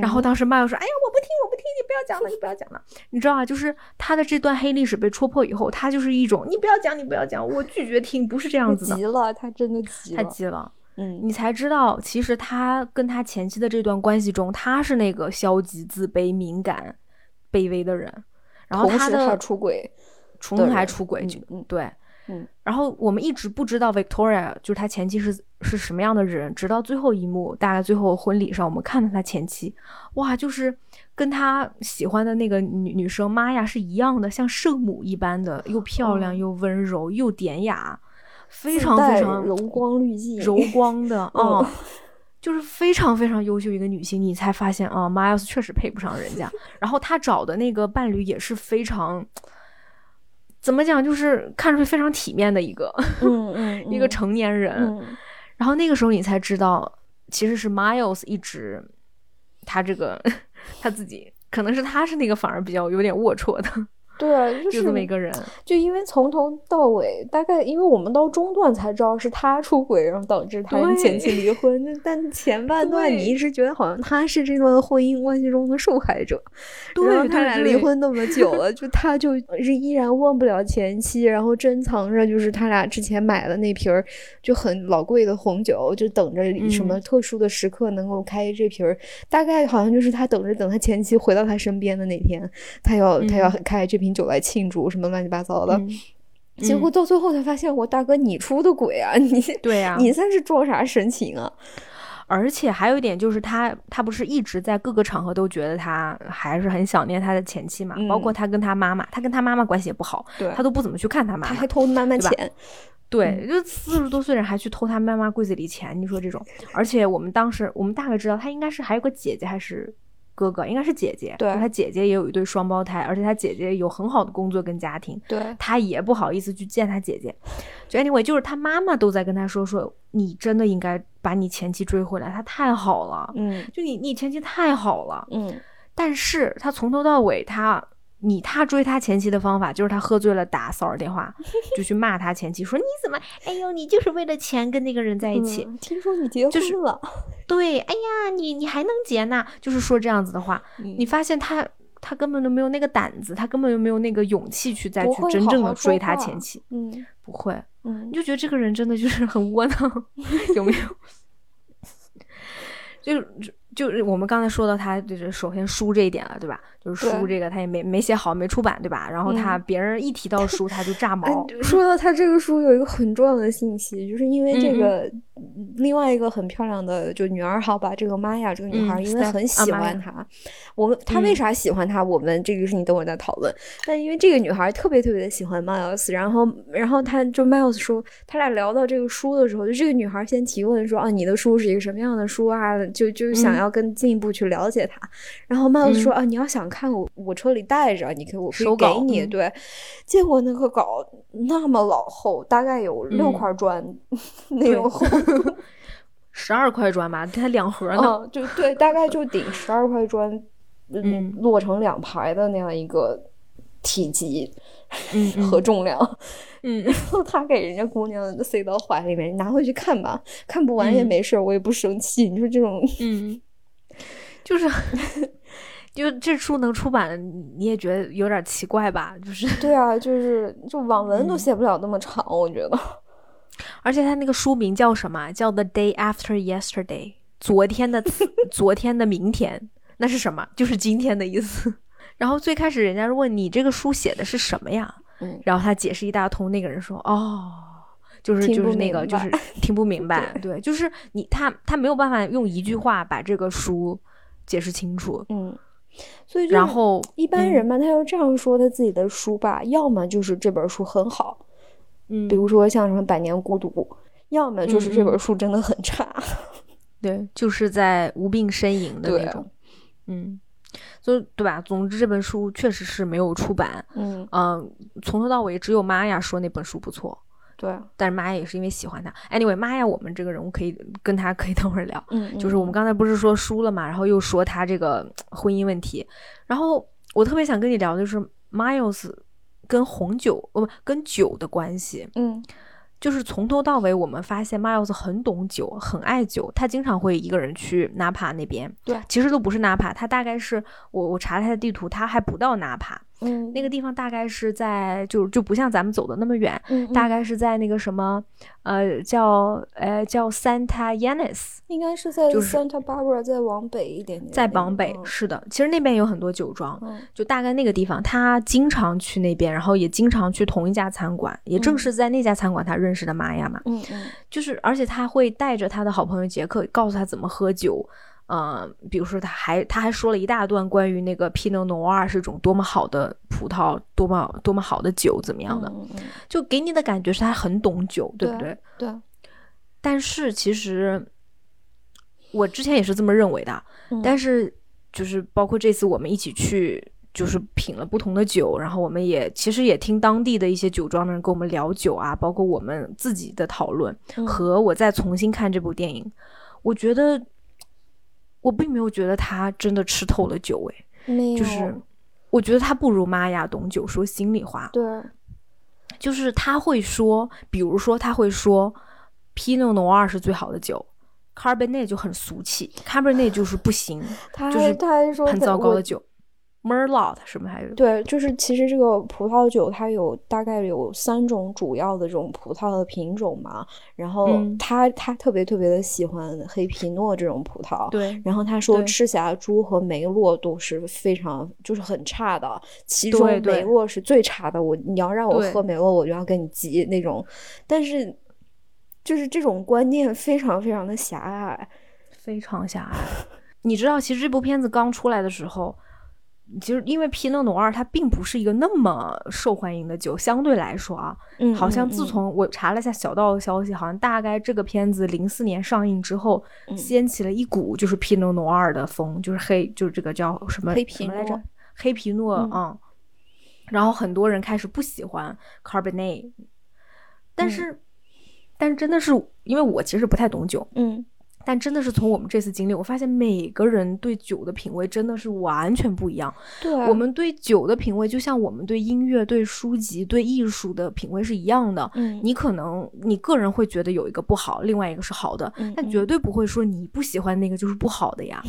然后当时 Miles 说：“哎呀，我不听，我不听，你不要讲了，你不要讲了。你知道啊，就是他的这段黑历史被戳破以后，他就是一种你不要讲，你不要讲，我拒绝听，不是这样子的。急了，他真的急了，太急了。”嗯，你才知道，其实他跟他前妻的这段关系中，他是那个消极、自卑、敏感、卑微的人。然后他的出轨，同时还出轨，嗯，对，嗯。然后我们一直不知道 Victoria 就是他前妻是是什么样的人，直到最后一幕，大概最后婚礼上，我们看到他前妻，哇，就是跟他喜欢的那个女女生玛雅是一样的，像圣母一般的，又漂亮又温柔又典雅。非常非常柔光滤镜，柔光的啊 就是非常非常优秀一个女性，你才发现啊，Miles 确实配不上人家。然后他找的那个伴侣也是非常，怎么讲，就是看出去非常体面的一个，嗯 嗯，一个成年人。然后那个时候你才知道，其实是 Miles 一直，他这个 他自己，可能是他是那个反而比较有点龌龊的。对，就是这么一个人，就因为从头到尾，大概因为我们到中段才知道是他出轨，然后导致他跟前妻离婚。但前半段你一直觉得好像他是这段婚姻关系中的受害者。对，他俩离婚那么久了，就他就 是依然忘不了前妻，然后珍藏着就是他俩之前买的那瓶儿就很老贵的红酒，就等着什么特殊的时刻能够开这瓶儿。大概好像就是他等着等他前妻回到他身边的那天，他要他要开这瓶。酒来庆祝什么乱七八糟的，结果到最后才发现，我大哥你出的轨啊！你 对呀，你算是装啥神情啊？而且还有一点就是，他他不是一直在各个场合都觉得他还是很想念他的前妻嘛？包括他跟他妈妈，他跟他妈妈关系也不好，他都不怎么去看他妈妈，他还偷妈妈钱，对，就四十多岁人还去偷他妈妈柜子里钱，你说这种？而且我们当时我们大概知道他应该是还有个姐姐还是。哥哥应该是姐姐，对，他姐姐也有一对双胞胎，而且他姐姐有很好的工作跟家庭，对，他也不好意思去见他姐姐。就 anyway，就是他妈妈都在跟他说说，你真的应该把你前妻追回来，他太好了，嗯，就你你前妻太好了，嗯，但是他从头到尾他。你他追他前妻的方法就是他喝醉了打骚扰电话，就去骂他前妻，说你怎么，哎呦，你就是为了钱跟那个人在一起。听说你结婚了，对，哎呀，你你还能结呢？就是说这样子的话，你发现他他根本都没有那个胆子，他根本就没有那个勇气去再去真正的追他前妻。嗯，不会，嗯，你就觉得这个人真的就是很窝囊，有没有？就就是我们刚才说到他就是首先书这一点了，对吧？就是书这个他也没没写好，没出版，对吧？然后他别人一提到书他就炸毛。说到他这个书有一个很重要的信息，就是因为这个另外一个很漂亮的就女二号吧，这个玛雅这个女孩因为很喜欢他，我们他为啥喜欢他？我们这个事情等会儿再讨论。但因为这个女孩特别特别的喜欢 Miles，然后然后他就 Miles 说他俩聊到这个书的时候，就这个女孩先提问说啊，你的书是一个什么样的书啊？就就想要更进一步去了解他。然后 Miles 说啊，你要想看。我，我车里带着，你可以，我可以给你。对，结果那个稿那么老厚，大概有六块砖 那种厚，十二块砖吧，它两盒呢。就对，大概就顶十二块砖，嗯，摞成两排的那样一个体积和重量。嗯，然后他给人家姑娘塞到怀里面，拿回去看吧，看不完也没事，我也不生气。你说这种，嗯，就是。就这书能出版，你也觉得有点奇怪吧？就是对啊，就是就网文都写不了那么长，我觉得。而且他那个书名叫什么？叫 The Day After Yesterday，昨天的 昨天的明天，那是什么？就是今天的意思。然后最开始人家问你这个书写的是什么呀？嗯，然后他解释一大通，那个人说哦，就是就是那个就是听不明白，对，就是你他他没有办法用一句话把这个书解释清楚，嗯。所以，然后一般人嘛，他要这样说他自己的书吧，要么就是这本书很好，嗯，比如说像什么《百年孤独》，要么就是这本书真的很差，对，就是在无病呻吟的那种，嗯，所以对吧？总之这本书确实是没有出版，嗯嗯，从头到尾只有玛雅说那本书不错。对，但是玛雅也是因为喜欢他。Anyway，妈呀我们这个人物可以跟他可以等会儿聊。嗯，就是我们刚才不是说输了嘛，然后又说他这个婚姻问题。然后我特别想跟你聊的就是 Miles 跟红酒，不跟酒的关系。嗯，就是从头到尾我们发现 Miles 很懂酒，很爱酒，他经常会一个人去 Napa 那边。对，其实都不是 Napa，，他大概是我我查他的地图，他还不到纳帕。嗯，那个地方大概是在，就就不像咱们走的那么远，大概是在那个什么，呃，叫呃叫 Santa Ynez，应该是在 Santa Barbara 再往北一点点，再往北，是的，其实那边有很多酒庄，就大概那个地方，他经常去那边，然后也经常去同一家餐馆，也正是在那家餐馆他认识的玛雅嘛，嗯嗯，就是而且他会带着他的好朋友杰克，告诉他怎么喝酒。嗯，比如说他还他还说了一大段关于那个 Pinot Noir 是种多么好的葡萄，多么多么好的酒，怎么样的，就给你的感觉是他很懂酒，对不对？对。但是其实我之前也是这么认为的，但是就是包括这次我们一起去，就是品了不同的酒，然后我们也其实也听当地的一些酒庄的人跟我们聊酒啊，包括我们自己的讨论和我再重新看这部电影，我觉得。我并没有觉得他真的吃透了酒，哎，没有，就是我觉得他不如玛雅懂酒。说心里话，对，就是他会说，比如说他会说，Pinot Noir 是最好的酒，Cabernet 就很俗气，Cabernet 就是不行，就是他还说很糟糕的酒。Merlot 是不是还有？对，就是其实这个葡萄酒它有大概有三种主要的这种葡萄的品种嘛。然后他他特别特别的喜欢黑皮诺这种葡萄。对。然后他说赤霞珠和梅洛都是非常就是很差的，其中梅洛是最差的。我你要让我喝梅洛，我就要跟你急那种。但是就是这种观念非常非常的狭隘。非常狭隘。你知道，其实这部片子刚出来的时候。其实，因为皮诺诺二它并不是一个那么受欢迎的酒，相对来说啊，好像自从我查了一下小道的消息，好像大概这个片子零四年上映之后，掀起了一股就是皮诺诺二的风，就是黑，就是这个叫什么黑皮诺来着？黑皮诺啊。然后很多人开始不喜欢 Cabernet，但是，但是真的是因为我其实不太懂酒，嗯。但真的是从我们这次经历，我发现每个人对酒的品味真的是完全不一样。对，我们对酒的品味就像我们对音乐、对书籍、对艺术的品味是一样的。嗯，你可能你个人会觉得有一个不好，另外一个是好的，但绝对不会说你不喜欢那个就是不好的呀，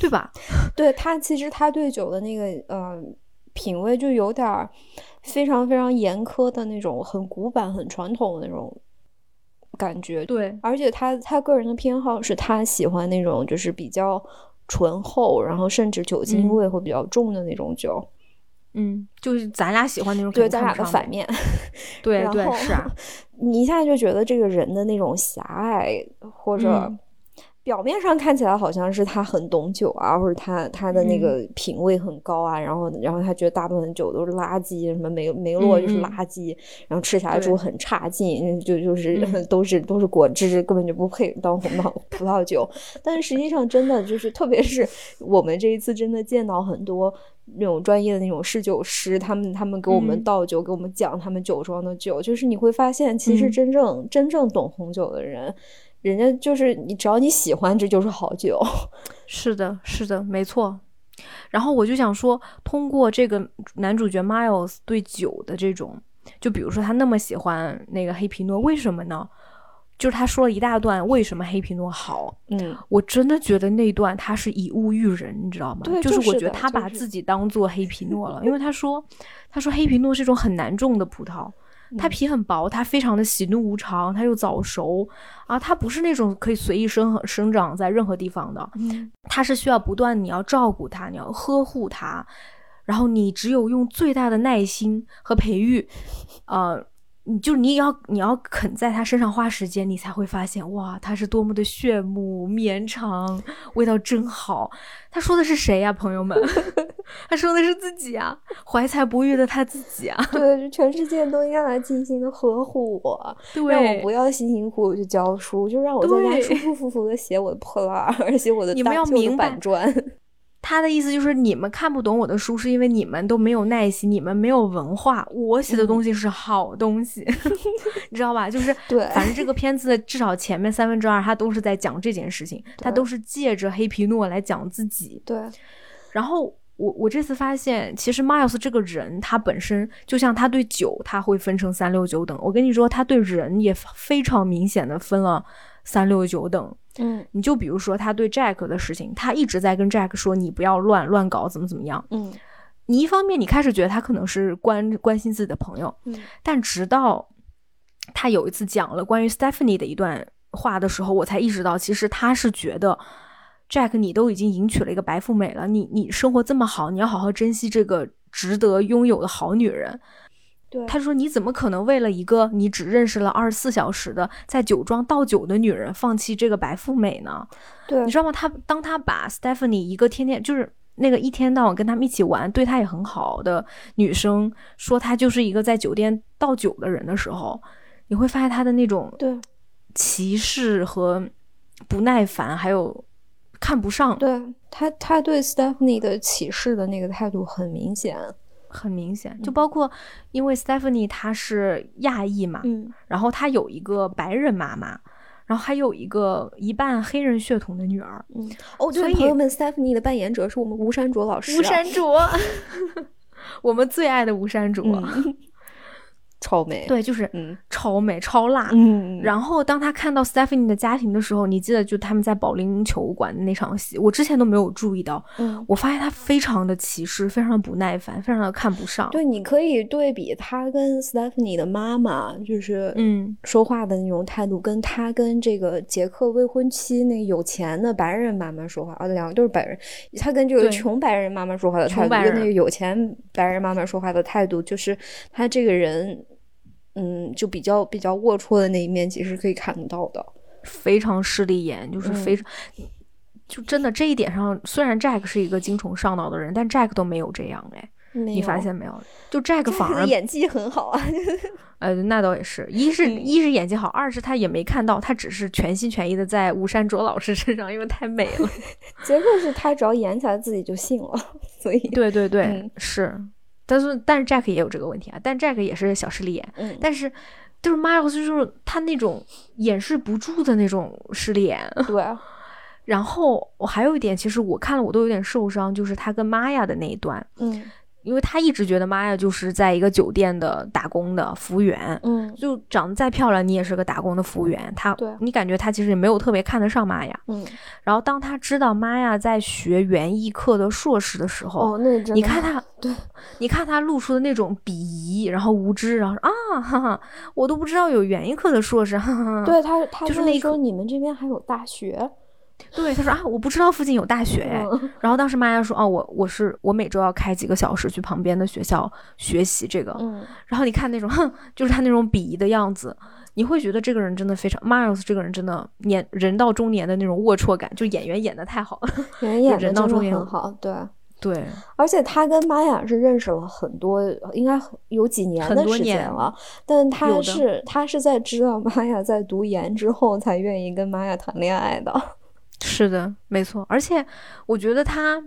对吧？对他，其实他对酒的那个呃品味就有点非常非常严苛的那种，很古板、很传统的那种。感觉对，而且他他个人的偏好是他喜欢那种就是比较醇厚，然后甚至酒精味会比较重的那种酒。嗯，就是咱俩喜欢那种，对，咱俩的反面。对对是啊，你一下就觉得这个人的那种狭隘或者。表面上看起来好像是他很懂酒啊，或者他他的那个品味很高啊，然后然后他觉得大部分酒都是垃圾，什么梅梅洛就是垃圾，然后吃起来之后很差劲，就就是 都是都是果汁，根本就不配当红葡 葡萄酒。但实际上真的就是，特别是我们这一次真的见到很多那种专业的那种侍酒师，他们他们给我们倒酒，给我们讲他们酒庄的酒，就是你会发现，其实真正真正懂红酒的人。人家就是你，只要你喜欢，这就是好酒。是的，是的，没错。然后我就想说，通过这个男主角 Miles 对酒的这种，就比如说他那么喜欢那个黑皮诺，为什么呢？就是他说了一大段为什么黑皮诺好。嗯，我真的觉得那段他是以物喻人，你知道吗？对，就是我觉得他把自己当做黑皮诺了，因为他说，他说黑皮诺是一种很难种的葡萄。它皮很薄，它非常的喜怒无常，它又早熟啊，它不是那种可以随意生生长在任何地方的，它是需要不断你要照顾它，你要呵护它，然后你只有用最大的耐心和培育，呃。你就你要你要肯在他身上花时间，你才会发现哇，他是多么的炫目绵长，味道真好。他说的是谁呀，朋友们？他说的是自己啊，怀才不遇的他自己啊。对，全世界都应该来尽心的呵护我，让我不要辛辛苦苦去教书，就让我在家舒舒服服的写我的破烂，而且我的大旧的板砖。他的意思就是，你们看不懂我的书，是因为你们都没有耐心，你们没有文化。我写的东西是好东西，你知道吧？就是对，反正这个片子至少前面三分之二，他都是在讲这件事情，他都是借着黑皮诺来讲自己。对。然后我我这次发现，其实 Miles 这个人，他本身就像他对酒，他会分成三六九等。我跟你说，他对人也非常明显的分了三六九等。嗯，你就比如说他对 Jack 的事情，他一直在跟 Jack 说你不要乱乱搞，怎么怎么样。嗯，你一方面你开始觉得他可能是关关心自己的朋友，嗯，但直到他有一次讲了关于 Stephanie 的一段话的时候，我才意识到，其实他是觉得 Jack 你都已经迎娶了一个白富美了，你你生活这么好，你要好好珍惜这个值得拥有的好女人。他说：“你怎么可能为了一个你只认识了二十四小时的在酒庄倒酒的女人，放弃这个白富美呢？对，你知道吗？他当他把 Stephanie 一个天天就是那个一天到晚跟他们一起玩，对他也很好的女生，说她就是一个在酒店倒酒的人的时候，你会发现他的那种对歧视和不耐烦，还有看不上。对他，他对 Stephanie 的歧视的那个态度很明显。”很明显，就包括因为 Stephanie 她是亚裔嘛，嗯，然后她有一个白人妈妈，然后还有一个一半黑人血统的女儿，嗯，哦，对，朋友们，Stephanie 的扮演者是我们吴山卓老师，吴山卓，我们最爱的吴山卓。超美，对，就是嗯，超美超辣。嗯，然后当他看到 Stephanie 的家庭的时候，你记得就他们在保龄球馆的那场戏，我之前都没有注意到。嗯，我发现他非常的歧视，非常的不耐烦，非常的看不上。对，你可以对比他跟 Stephanie 的妈妈，就是嗯，说话的那种态度，跟他跟这个杰克未婚妻那有钱的白人妈妈说话，啊，两个都是白人，他跟这个穷白人妈妈说话的态度，跟那个有钱白人妈妈说话的态度，就是他这个人。嗯，就比较比较龌龊的那一面，其实可以看得到的，非常势利眼，就是非常。就真的这一点上，虽然 Jack 是一个精虫上脑的人，但 Jack 都没有这样哎，你发现没有？就 Jack 反而演技很好啊。呃，那倒也是，一是一是演技好，二是他也没看到，他只是全心全意的在吴山卓老师身上，因为太美了。结果是他只要演起来自己就信了，所以对对对，是。但是但是 Jack 也有这个问题啊，但 Jack 也是小势利眼，但是就是 Miles 就是他那种掩饰不住的那种势利眼。对。然后我还有一点，其实我看了我都有点受伤，就是他跟玛雅的那一段。嗯。因为他一直觉得玛雅就是在一个酒店的打工的服务员，嗯，就长得再漂亮，你也是个打工的服务员。他，对，你感觉他其实也没有特别看得上玛雅，嗯。然后当他知道玛雅在学园艺课的硕士的时候，哦，那你看他，对，你看他露出的那种鄙夷，然后无知，然后啊，哈哈，我都不知道有园艺课的硕士，哈哈。对他，他就是那说你们这边还有大学。对，他说啊，我不知道附近有大学哎。然后当时玛雅说，哦，我我是我每周要开几个小时去旁边的学校学习这个。嗯。然后你看那种，哼，就是他那种鄙夷的样子，你会觉得这个人真的非常，Miles 这个人真的年人到中年的那种龌龊感，就演员演的太好了。演员演 人到中年很好，对对。而且他跟玛雅是认识了很多，应该有几年的时间了。但他是他是在知道玛雅在读研之后，才愿意跟玛雅谈恋爱的。是的，没错，而且我觉得他，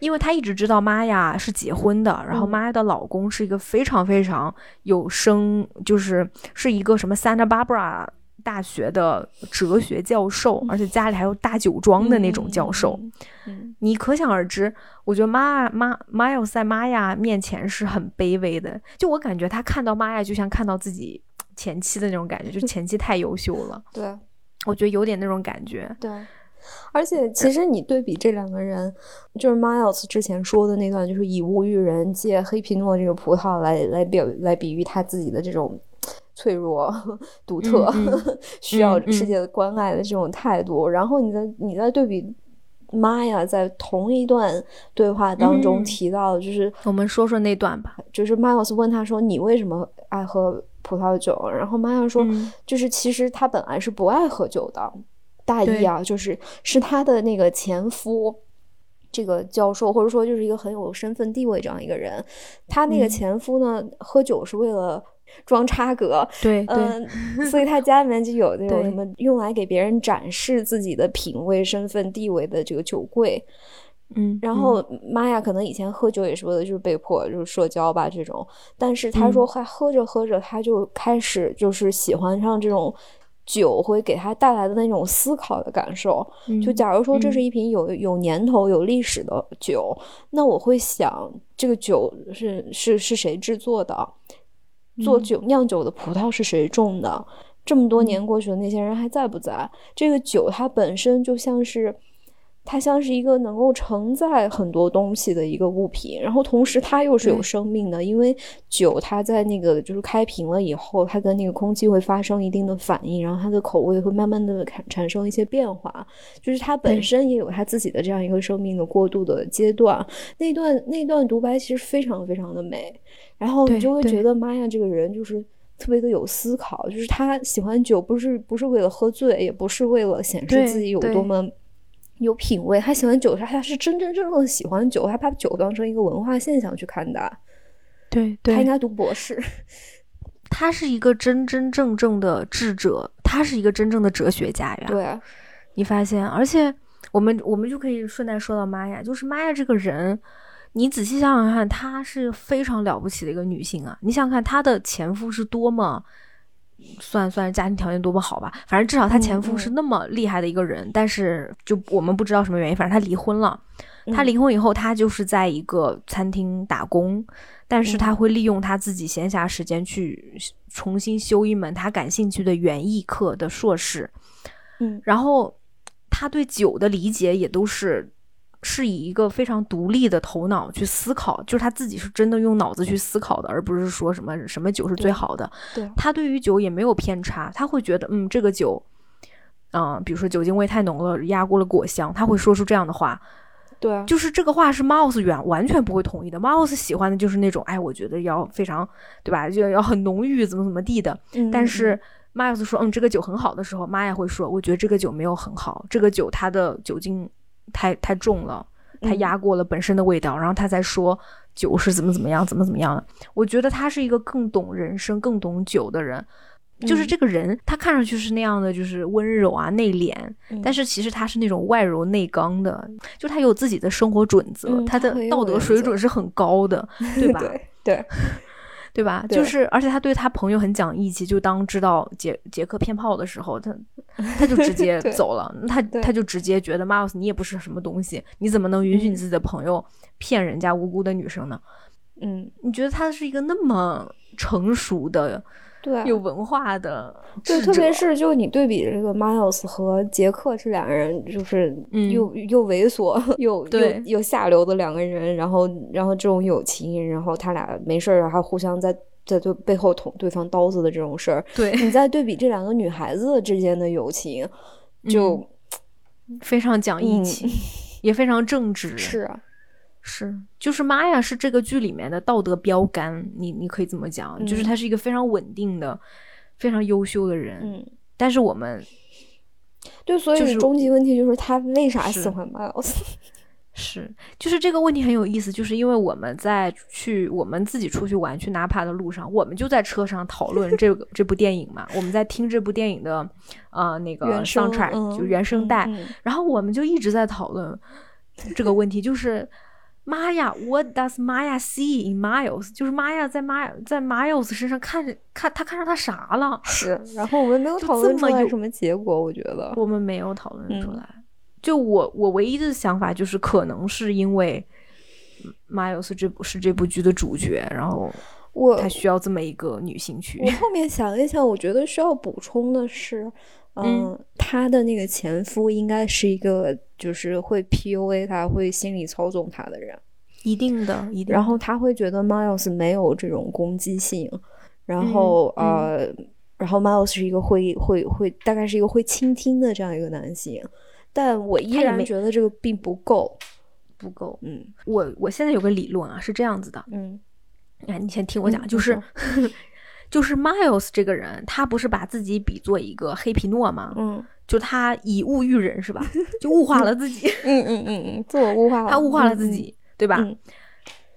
因为他一直知道玛雅是结婚的，然后玛雅的老公是一个非常非常有声，就是是一个什么 Santa Barbara 大学的哲学教授，而且家里还有大酒庄的那种教授。你可想而知，我觉得玛玛玛雅在玛雅面前是很卑微的。就我感觉，他看到玛雅就像看到自己前妻的那种感觉，就前妻太优秀了。对。我觉得有点那种感觉，对，而且其实你对比这两个人，就是 Miles 之前说的那段，就是以物喻人，借黑皮诺这个葡萄来来表来比喻他自己的这种脆弱、独特，需要世界的关爱的这种态度。然后你再你再对比玛雅在同一段对话当中提到的，就是我们说说那段吧，就是 Miles 问他说：“你为什么爱喝？”葡萄酒，然后玛雅说，就是其实他本来是不爱喝酒的，大意啊，就是是他的那个前夫，这个教授或者说就是一个很有身份地位这样一个人，他那个前夫呢，喝酒是为了装差格，对，嗯，所以他家里面就有那种什么用来给别人展示自己的品味、身份、地位的这个酒柜。嗯，然后玛雅可能以前喝酒也是为了就是被迫就是社交吧这种，但是他说还喝着喝着他就开始就是喜欢上这种酒会给他带来的那种思考的感受。就假如说这是一瓶有有年头有历史的酒，那我会想这个酒是是是谁制作的，做酒酿酒的葡萄是谁种的，这么多年过去了，那些人还在不在？这个酒它本身就像是。它像是一个能够承载很多东西的一个物品，然后同时它又是有生命的，因为酒它在那个就是开瓶了以后，它跟那个空气会发生一定的反应，然后它的口味会慢慢的产产生一些变化，就是它本身也有它自己的这样一个生命的过渡的阶段。那段那段独白其实非常非常的美，然后你就会觉得妈呀这个人就是特别的有思考，就是他喜欢酒不是不是为了喝醉，也不是为了显示自己有多么。有品味，他喜欢酒，他他是真真正正的喜欢酒，他把酒当成一个文化现象去看待。对，他应该读博士。他是一个真真正正的智者，他是一个真正的哲学家呀。对，你发现，而且我们我们就可以顺带说到玛雅，就是玛雅这个人，你仔细想想看，她是非常了不起的一个女性啊。你想想看，她的前夫是多么。算算家庭条件多么好吧，反正至少她前夫是那么厉害的一个人，但是就我们不知道什么原因，反正他离婚了。他离婚以后，他就是在一个餐厅打工，但是他会利用他自己闲暇时间去重新修一门他感兴趣的园艺课的硕士。嗯，然后他对酒的理解也都是。是以一个非常独立的头脑去思考，就是他自己是真的用脑子去思考的，而不是说什么什么酒是最好的。对，他对于酒也没有偏差，他会觉得，嗯，这个酒，嗯，比如说酒精味太浓了，压过了果香，他会说出这样的话。对，就是这个话是 Mouse 完完全不会同意的。Mouse 喜欢的就是那种，哎，我觉得要非常，对吧？就要很浓郁，怎么怎么地的。但是 Mouse 说，嗯，这个酒很好的时候，妈呀会说，我觉得这个酒没有很好，这个酒它的酒精太太重了，它压过了本身的味道。然后他再说酒是怎么怎么样，怎么怎么样的。我觉得他是一个更懂人生、更懂酒的人。就是这个人，他看上去是那样的，就是温柔啊、内敛，但是其实他是那种外柔内刚的，就他有自己的生活准则，他的道德水准是很高的，对吧？对，对 吧？就是，而且他对他朋友很讲义气，就当知道杰杰克骗炮的时候，他 他就直接走了，他他就直接觉得 Miles 你也不是什么东西，你怎么能允许你自己的朋友骗人家无辜的女生呢？嗯，你觉得他是一个那么成熟的？对，有文化的，对，特别是就你对比这个 Miles 和杰克这两个人，就是又又猥琐 又又又下流的两个人，然后然后这种友情，然后他俩没事儿还互相在在对背后捅对方刀子的这种事儿，对你再对比这两个女孩子之间的友情，就非常讲义气，也非常正直，是啊。是，就是玛雅，是这个剧里面的道德标杆，你你可以这么讲，就是他是一个非常稳定的、非常优秀的人。嗯，但是我们，对，所以终极问题就是他为啥喜欢 Miles？是，就是这个问题很有意思，就是因为我们在去我们自己出去玩去纳帕的路上，我们就在车上讨论这个 这部电影嘛，我们在听这部电影的呃那个 soundtrack 就原声带，然后我们就一直在讨论这个问题，就是。妈呀，What does Maya see in Miles？就是妈呀，在妈在 Miles 身上看着看他看上他啥了？是，然后我们没有讨论出来什么结果，我觉得我们没有讨论出来。就我我唯一的想法就是，可能是因为 Miles 这部是这部剧的主角，然后我他需要这么一个女性去。我后面想一想，我觉得需要补充的是。嗯，他的那个前夫应该是一个，就是会 PUA 他，会心理操纵他的人，一定的，一定。然后他会觉得 Miles 没有这种攻击性，然后呃，然后 Miles 是一个会会会，大概是一个会倾听的这样一个男性，但我依然觉得这个并不够，不够。嗯，我我现在有个理论啊，是这样子的，嗯，哎，你先听我讲，就是。就是 Miles 这个人，他不是把自己比作一个黑皮诺吗？嗯，就他以物喻人是吧？就物化了自己。嗯嗯嗯嗯，自我物化了。他物化了自己，对吧？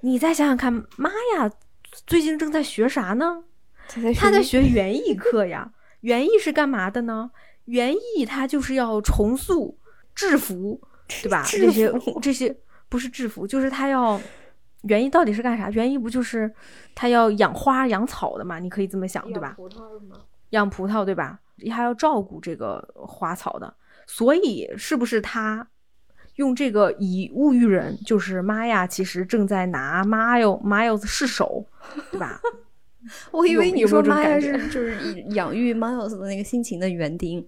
你再想想看，妈呀，最近正在学啥呢？他在学园艺课呀。园艺是干嘛的呢？园艺它就是要重塑制服，对吧？这些这些不是制服，就是他要。园艺到底是干啥？园艺不就是他要养花养草的嘛？你可以这么想，对吧？葡萄？养葡萄对吧？还要照顾这个花草的，所以是不是他用这个以物喻人？就是妈呀，其实正在拿妈哟妈哟试手，对吧？我以为你说妈呀是就是养育 Miles 的那个心情的园丁。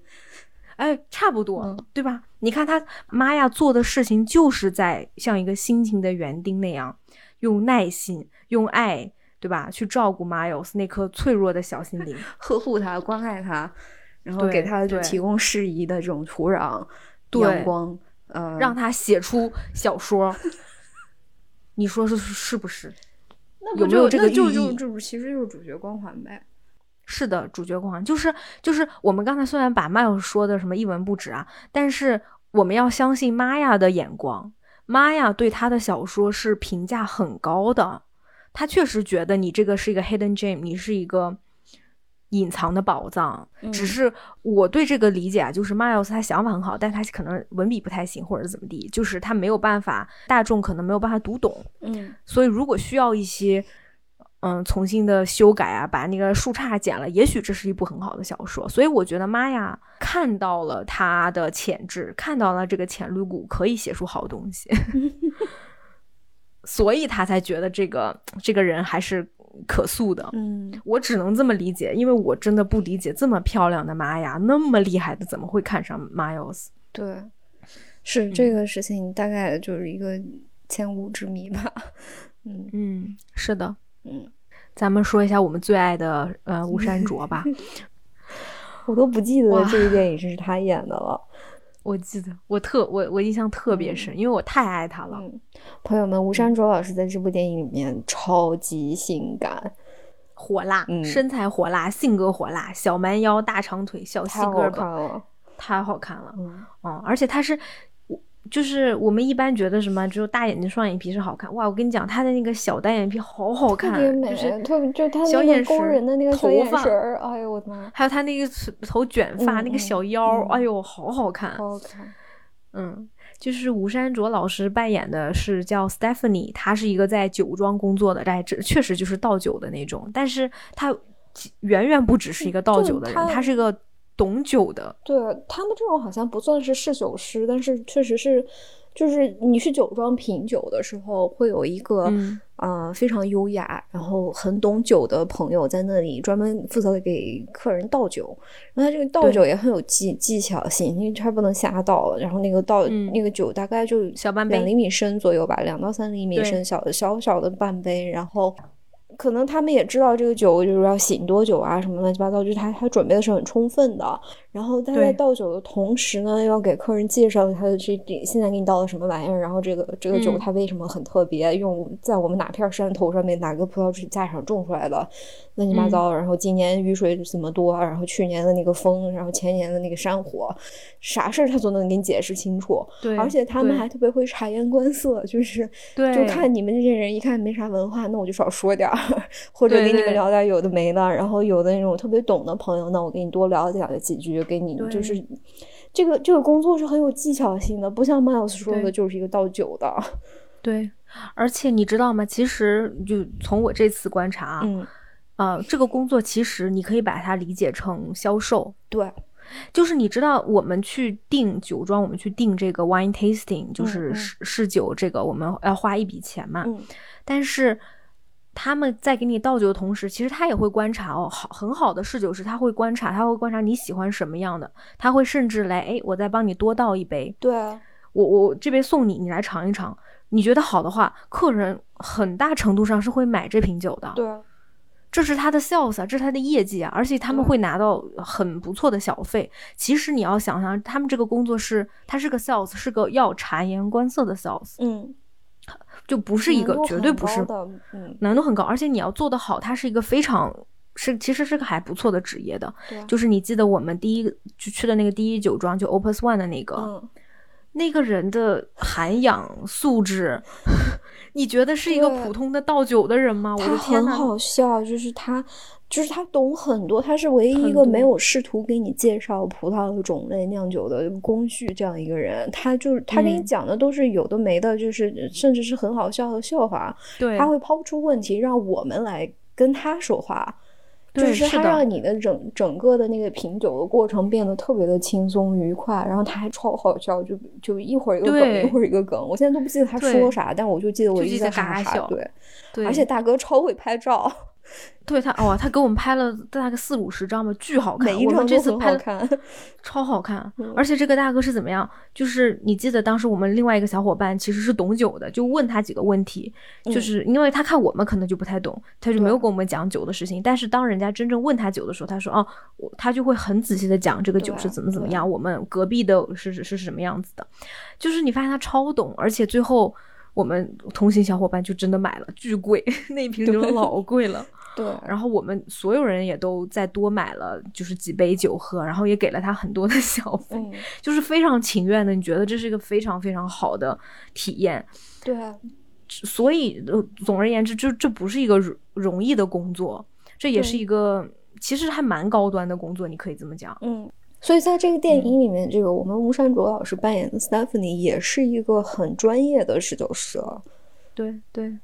哎，差不多，对吧？你看他妈呀做的事情，就是在像一个辛勤的园丁那样，用耐心、用爱，对吧？去照顾 Miles 那颗脆弱的小心灵，呵护他、关爱他，然后给他就提供适宜的这种土壤、阳光，呃，让他写出小说。你说是是不是？那有没有这个就就就其实就是主角光环呗。是的，主角光环就是就是我们刚才虽然把 Miles 说的什么一文不值啊，但是我们要相信玛雅的眼光，玛雅对他的小说是评价很高的，他确实觉得你这个是一个 hidden gem，你是一个隐藏的宝藏。只是我对这个理解啊，就是 Miles 他想法很好，但他可能文笔不太行，或者怎么地，就是他没有办法，大众可能没有办法读懂。嗯，所以如果需要一些。嗯，重新的修改啊，把那个树杈剪了，也许这是一部很好的小说。所以我觉得妈呀，看到了他的潜质，看到了这个潜力股，可以写出好东西，所以他才觉得这个这个人还是可塑的。嗯，我只能这么理解，因为我真的不理解这么漂亮的玛雅，那么厉害的，怎么会看上 Miles？对，是这个事情，大概就是一个千古之谜吧。嗯嗯，是的。嗯，咱们说一下我们最爱的呃吴山卓吧。我都不记得这个电影是他演的了。我记得，我特我我印象特别深，因为我太爱他了。朋友们，吴山卓老师在这部电影里面超级性感。火辣，身材火辣，性格火辣，小蛮腰，大长腿，小细胳膊，太好看了。嗯，而且他是，就是我们一般觉得什么，只有大眼睛、双眼皮是好看。哇，我跟你讲，他的那个小单眼皮好好看，特别美，特别就他小眼勾人的那个头发，哎呦我的妈！还有他那个头卷发，那个小腰，哎呦，好好看，好好看。嗯。就是吴山卓老师扮演的是叫 Stephanie，她是一个在酒庄工作的，这这确实就是倒酒的那种，但是她远远不只是一个倒酒的人，她是个懂酒的。对他们这种好像不算是侍酒师，但是确实是。就是你去酒庄品酒的时候，会有一个啊非常优雅，然后很懂酒的朋友在那里专门负责给客人倒酒。然后他这个倒酒也很有技技巧性，因为他不能瞎倒。然后那个倒那个酒大概就小半杯，两厘米深左右吧，两到三厘米深，小小小的半杯，然后。可能他们也知道这个酒就是要醒多久啊，什么乱七八糟，就是他他准备的是很充分的。然后他在倒酒的同时呢，要给客人介绍他的这现在给你倒的什么玩意儿，然后这个这个酒它为什么很特别，用在我们哪片山头上面哪个葡萄架架上种出来的，乱七八糟。然后今年雨水怎么多，然后去年的那个风，然后前年的那个山火，啥事儿他都能给你解释清楚。对，而且他们还特别会察言观色，就是就看你们这些人一看没啥文化，那我就少说点儿。或者给你们聊点有的没的，然后有的那种特别懂的朋友，那我给你多聊讲几句，给你就是这个这个工作是很有技巧性的，不像 Miles 说的就是一个倒酒的。对，而且你知道吗？其实就从我这次观察，嗯，呃，这个工作其实你可以把它理解成销售。对，就是你知道我们去订酒庄，我们去订这个 wine tasting，就是试试酒，这个我们要花一笔钱嘛。嗯，但是。他们在给你倒酒的同时，其实他也会观察哦，好很好的侍酒师，他会观察，他会观察你喜欢什么样的，他会甚至来，哎，我再帮你多倒一杯，对。我我这杯送你，你来尝一尝，你觉得好的话，客人很大程度上是会买这瓶酒的，对，这是他的 sales，这是他的业绩啊，而且他们会拿到很不错的小费。其实你要想想，他们这个工作是，他是个 sales，是个要察言观色的 sales，嗯。就不是一个，绝对不是，难度很高，而且你要做得好，它是一个非常是，其实是个还不错的职业的。就是你记得我们第一就去的那个第一酒庄，就 Opus One 的那个，那个人的涵养素质。你觉得是一个普通的倒酒的人吗？我的天很好笑，就是他，就是他懂很多，他是唯一一个没有试图给你介绍葡萄的种类、酿酒的工序这样一个人。他就是他给你讲的都是有的没的，就是甚至是很好笑的笑话。对，他会抛出问题，让我们来跟他说话。就是他让你的整整个的那个品酒的过程变得特别的轻松愉快，然后他还超好笑，就就一会儿一个梗，一会儿一个梗，我现在都不记得他说啥，但我就记得我一直在哈哈笑。对，而且大哥超会拍照。对他哦，他给我们拍了大概四五十张吧，巨好看。每一张这次拍看，超好看。而且这个大哥是怎么样？就是你记得当时我们另外一个小伙伴其实是懂酒的，就问他几个问题，就是因为他看我们可能就不太懂，他就没有跟我们讲酒的事情。但是当人家真正问他酒的时候，他说哦，他就会很仔细的讲这个酒是怎么怎么样，我们隔壁的是是是什么样子的。就是你发现他超懂，而且最后我们同行小伙伴就真的买了，巨贵，那一瓶酒老贵了。对，然后我们所有人也都再多买了，就是几杯酒喝，然后也给了他很多的 小费，就是非常情愿的。你觉得这是一个非常非常好的体验？对，所以总而言之，就这不是一个容易的工作，这也是一个其实还蛮高端的工作，你可以这么讲。嗯，所以在这个电影里面，这个我们吴山卓老师扮演的 Stephanie 也是一个很专业的侍酒师。对对。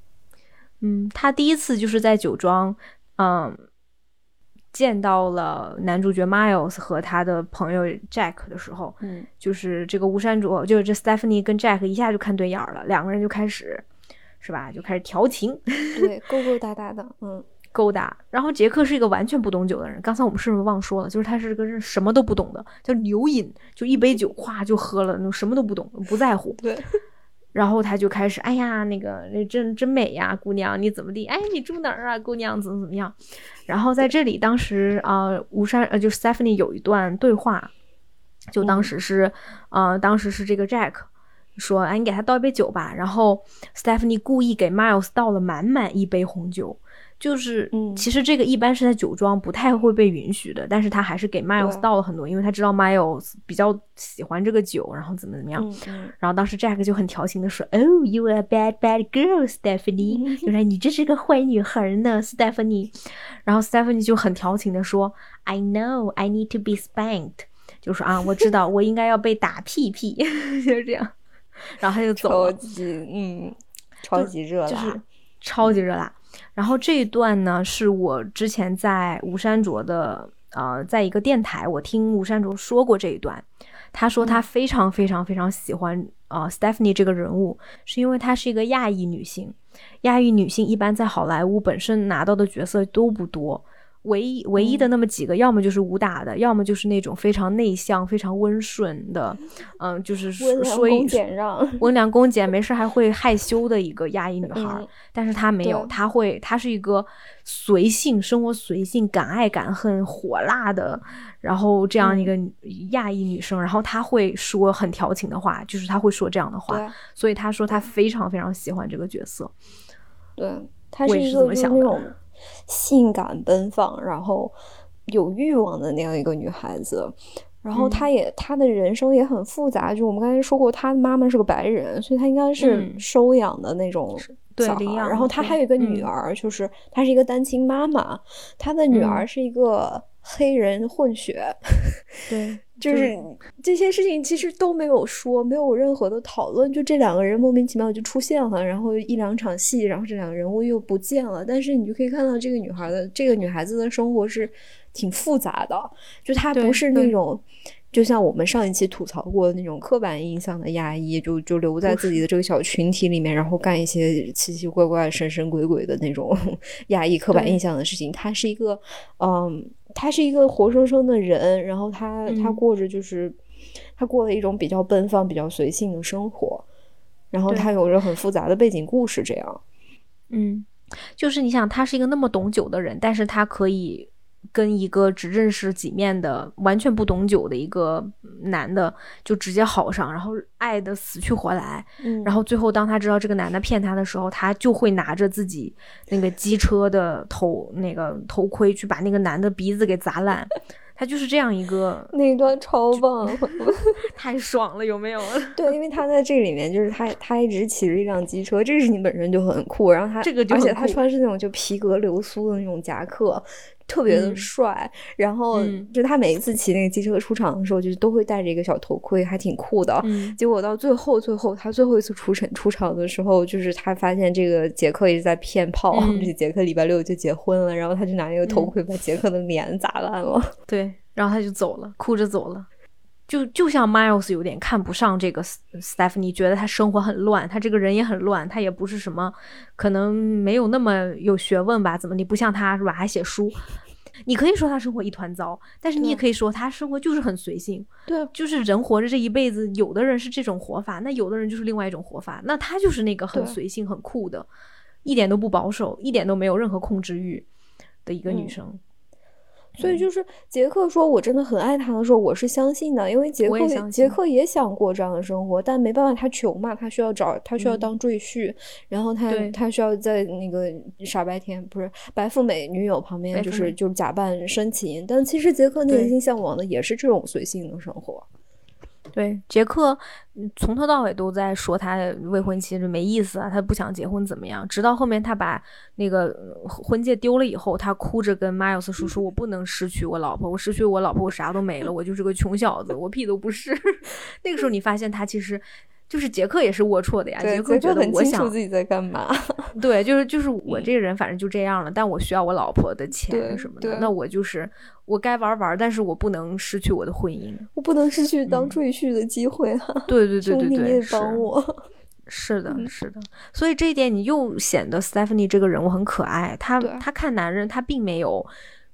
嗯，他第一次就是在酒庄，嗯，见到了男主角 Miles 和他的朋友 Jack 的时候，嗯，就是这个吴山卓，就是这 Stephanie 跟 Jack 一下就看对眼了，两个人就开始，是吧？就开始调情，对，勾勾搭搭的，嗯，勾搭。然后杰克是一个完全不懂酒的人，刚才我们是不是忘说了？就是他是个什么都不懂的，叫牛饮，就一杯酒哗就喝了，那什么都不懂，不在乎。对。然后他就开始，哎呀，那个那真真美呀，姑娘，你怎么地？哎，你住哪儿啊，姑娘，怎么怎么样？然后在这里，当时啊，吴山呃，就是 Stephanie 有一段对话，就当时是，呃，当时是这个 Jack 说，哎，你给他倒一杯酒吧。然后 Stephanie 故意给 Miles 倒了满满一杯红酒。就是，其实这个一般是在酒庄不太会被允许的，但是他还是给 Miles 倒了很多，因为他知道 Miles 比较喜欢这个酒，然后怎么怎么样。然后当时 Jack 就很调情的说：“Oh, you are a bad bad girl, Stephanie。”就说你这是个坏女孩呢，Stephanie。然后 Stephanie 就很调情的说：“I know, I need to be spanked。”就说啊，我知道我应该要被打屁屁，就是这样。然后他就走了。超级嗯，超级热辣，超级热辣。然后这一段呢，是我之前在吴山卓的呃，在一个电台，我听吴山卓说过这一段。他说他非常非常非常喜欢呃 Stephanie 这个人物，是因为她是一个亚裔女性。亚裔女性一般在好莱坞本身拿到的角色都不多。唯一唯一的那么几个，要么就是武打的，要么就是那种非常内向、非常温顺的，嗯，就是说一 温良恭俭，没事还会害羞的一个亚裔女孩。但是她没有，她会，她是一个随性、生活随性、敢爱敢恨、火辣的，然后这样一个亚裔女生。然后她会说很调情的话，就是她会说这样的话。所以她说她非常非常喜欢这个角色。对，她是一个那种。性感奔放，然后有欲望的那样一个女孩子，然后她也她的人生也很复杂。就我们刚才说过，她的妈妈是个白人，所以她应该是收养的那种小孩。然后她还有一个女儿，就是她是一个单亲妈妈，她的女儿是一个黑人混血。对。就是这些事情其实都没有说，没有任何的讨论，就这两个人莫名其妙就出现了，然后一两场戏，然后这两个人物又不见了。但是你就可以看到这个女孩的这个女孩子的生活是挺复杂的，就她不是那种，就像我们上一期吐槽过的那种刻板印象的压抑，就就留在自己的这个小群体里面，然后干一些奇奇怪怪、神神鬼鬼的那种 压抑刻板印象的事情。她是一个，嗯。他是一个活生生的人，然后他他过着就是他过了一种比较奔放、比较随性的生活，然后他有着很复杂的背景故事，这样。嗯，就是你想，他是一个那么懂酒的人，但是他可以。跟一个只认识几面的、完全不懂酒的一个男的，就直接好上，然后爱的死去活来。嗯，然后最后当他知道这个男的骗他的时候，他就会拿着自己那个机车的头那个头盔去把那个男的鼻子给砸烂。他就是这样一个 那一段超棒，太爽了，有没有？对，因为他在这里面就是他他一直骑着一辆机车，这个事情本身就很酷。然后他这个而且他穿是那种就皮革流苏的那种夹克。特别的帅，然后就他每一次骑那个机车出场的时候，就都会戴着一个小头盔，还挺酷的。结果到最后，最后他最后一次出场出场的时候，就是他发现这个杰克一直在骗炮，这杰克礼拜六就结婚了，然后他就拿那个头盔把杰克的脸砸烂了。对，然后他就走了，哭着走了。就就像 Miles 有点看不上这个 Stephanie，觉得他生活很乱，他这个人也很乱，他也不是什么，可能没有那么有学问吧？怎么你不像他是吧？还写书？你可以说他生活一团糟，但是你也可以说他生活就是很随性。对，就是人活着这一辈子，有的人是这种活法，那有的人就是另外一种活法。那他就是那个很随性、很酷的，一点都不保守，一点都没有任何控制欲的一个女生。所以就是杰克说我真的很爱他的时候，我是相信的，因为杰克杰克也想过这样的生活，但没办法，他穷嘛，他需要找他需要当赘婿，然后他他需要在那个傻白甜不是白富美女友旁边，就是就假扮深情，但其实杰克内心向往的也是这种随性的生活。对，杰克从头到尾都在说他未婚妻就没意思啊，他不想结婚怎么样？直到后面他把那个婚戒丢了以后，他哭着跟 Miles 说：“说我不能失去我老婆，我失去我老婆，我啥都没了，我就是个穷小子，我屁都不是。”那个时候你发现他其实。就是杰克也是龌龊的呀，杰克觉得我想自己在干嘛？对，就是就是 我这个人反正就这样了，但我需要我老婆的钱什么的，那我就是我该玩玩，但是我不能失去我的婚姻，我不能失去当赘婿的机会啊！对对对 对对，你也帮我。是的，是的，所以这一点你又显得 Stephanie 这个人物很可爱。他他看男人，他并没有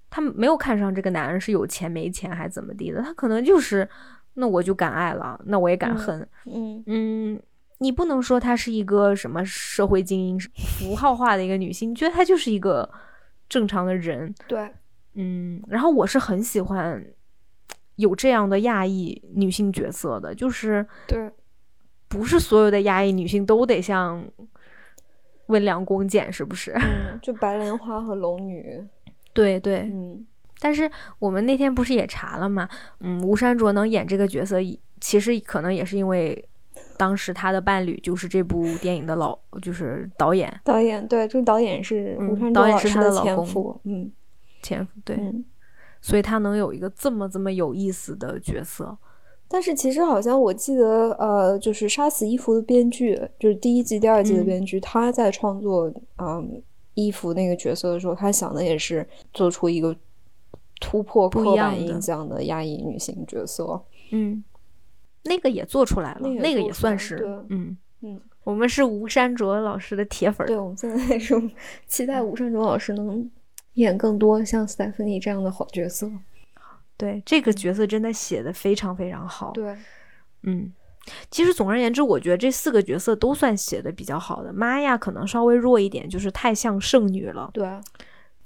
他没有看上这个男人是有钱没钱还怎么地的，他可能就是。那我就敢爱了，那我也敢恨。嗯嗯，你不能说她是一个什么社会精英、符号化的一个女性，你觉得她就是一个正常的人。对，嗯。然后我是很喜欢有这样的亚裔女性角色的，就是对，不是所有的亚裔女性都得像温良恭俭，是不是？嗯，就白莲花和龙女，对对，嗯。但是我们那天不是也查了吗？嗯，吴山卓能演这个角色，其实可能也是因为当时他的伴侣就是这部电影的老，就是导演。导演对，这个导演是吴山卓老师的前夫，嗯，前夫对，所以他能有一个这么这么有意思的角色。但是其实好像我记得，呃，就是《杀死伊芙》的编剧，就是第一季、第二季的编剧，他在创作嗯伊芙那个角色的时候，他想的也是做出一个。突破刻板印象的压抑女性角色，嗯，那个也做出来了，那个也算是，嗯嗯，我们是吴山卓老师的铁粉，对，我们现在是期待吴山卓老师能演更多像斯坦芬妮这样的好角色。对，这个角色真的写的非常非常好。对，嗯，其实总而言之，我觉得这四个角色都算写的比较好的。玛雅可能稍微弱一点，就是太像圣女了。对。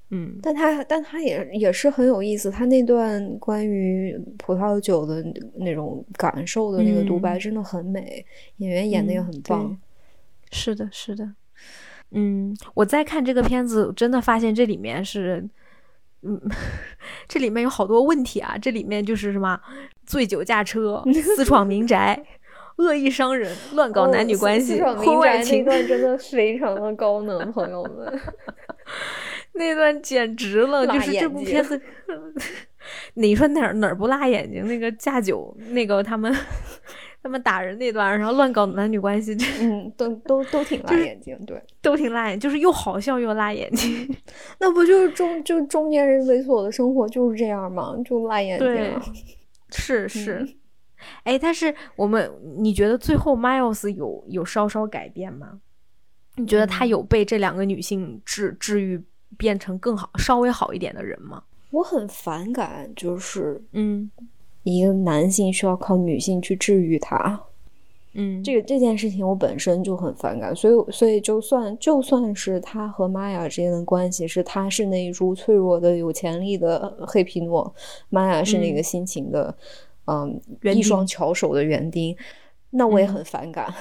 嗯，但他但他也也是很有意思，他那段关于葡萄酒的那种感受的那个独白真的很美，演员演的也很棒。是的，是的。嗯，我在看这个片子，真的发现这里面是，嗯，这里面有好多问题啊！这里面就是什么醉酒驾车、私闯民宅、恶意伤人、乱搞男女关系、婚外情，那段真的非常的高能，朋友们。那段简直了，就是这部片子，你说哪儿哪儿不辣眼睛？那个驾酒，那个他们他们打人那段，然后乱搞男女关系，嗯，都都都挺辣眼睛，对，都挺辣眼，就是又好笑又辣眼睛。那不就是中就中年人猥琐的生活就是这样吗？就辣眼睛。对，是 是。哎，但是我们你觉得最后 Miles 有有稍稍改变吗？你觉得他有被这两个女性治治愈？变成更好、稍微好一点的人吗？我很反感，就是嗯，一个男性需要靠女性去治愈他，嗯，这个这件事情我本身就很反感，所以所以就算就算是他和玛雅之间的关系是他是那一株脆弱的、有潜力的黑皮诺，玛雅是那个辛勤的，嗯，一双巧手的园丁，那我也很反感。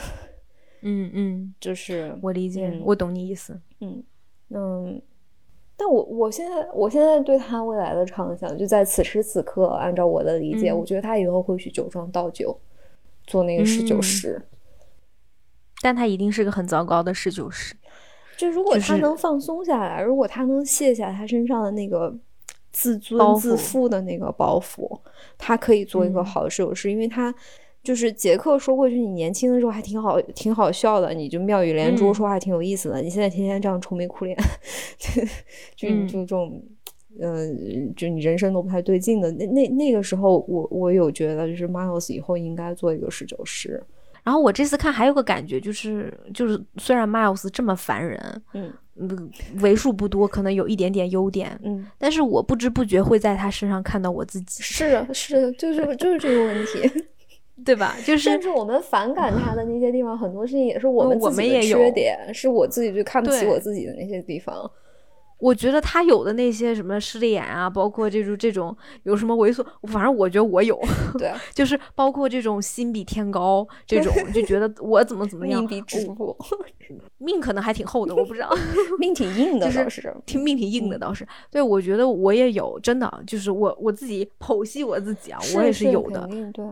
嗯嗯，就是我理解，我懂你意思。嗯嗯。但我我现在我现在对他未来的畅想，就在此时此刻，按照我的理解，我觉得他以后会去酒庄倒酒，做那个侍酒师。但他一定是个很糟糕的侍酒师。就如果他能放松下来，如果他能卸下他身上的那个自尊自负的那个包袱，他可以做一个好的侍酒师，因为他。就是杰克说过，就你年轻的时候还挺好，挺好笑的，你就妙语连珠，说话挺有意思的。你现在天天这样愁眉苦脸，就就这种，嗯，就你人生都不太对劲的。那那那个时候，我我有觉得，就是 Miles 以后应该做一个侍酒师。然后我这次看还有个感觉，就是就是虽然 Miles 这么烦人，嗯嗯，为数不多可能有一点点优点，嗯，但是我不知不觉会在他身上看到我自己。是是，就是就是这个问题。对吧？就是甚至我们反感他的那些地方，很多事情也是我们自己的缺点，是我自己就看不起我自己的那些地方。我觉得他有的那些什么势利眼啊，包括这种这种有什么猥琐，反正我觉得我有。对，就是包括这种心比天高这种，就觉得我怎么怎么样，命比纸薄，命可能还挺厚的，我不知道，命挺硬的倒是，挺命挺硬的倒是。对，我觉得我也有，真的就是我我自己剖析我自己啊，我也是有的，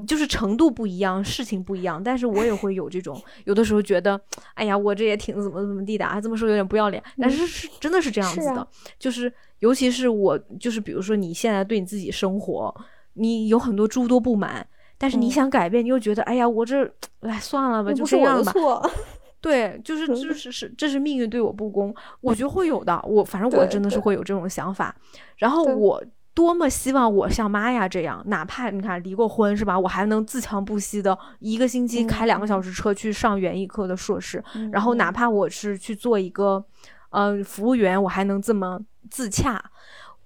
就是程度不一样，事情不一样，但是我也会有这种，有的时候觉得，哎呀，我这也挺怎么怎么地的啊，这么说有点不要脸，但是是真的是这样子。就是，尤其是我，就是比如说，你现在对你自己生活，你有很多诸多不满，但是你想改变，你又觉得，哎呀，我这，哎，算了吧，就这样吧。对，就是 就是是，这是命运对我不公，我觉得会有的。我反正我真的是会有这种想法。然后我多么希望我像妈呀这样，哪怕你看离过婚是吧，我还能自强不息的一个星期开两个小时车去上园艺课的硕士，然后哪怕我是去做一个。呃，服务员，我还能这么自洽，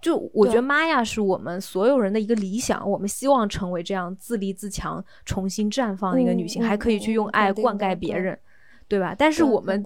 就我觉得妈呀是我们所有人的一个理想，我们希望成为这样自立自强、重新绽放的一个女性，还可以去用爱灌溉别人，对吧？但是我们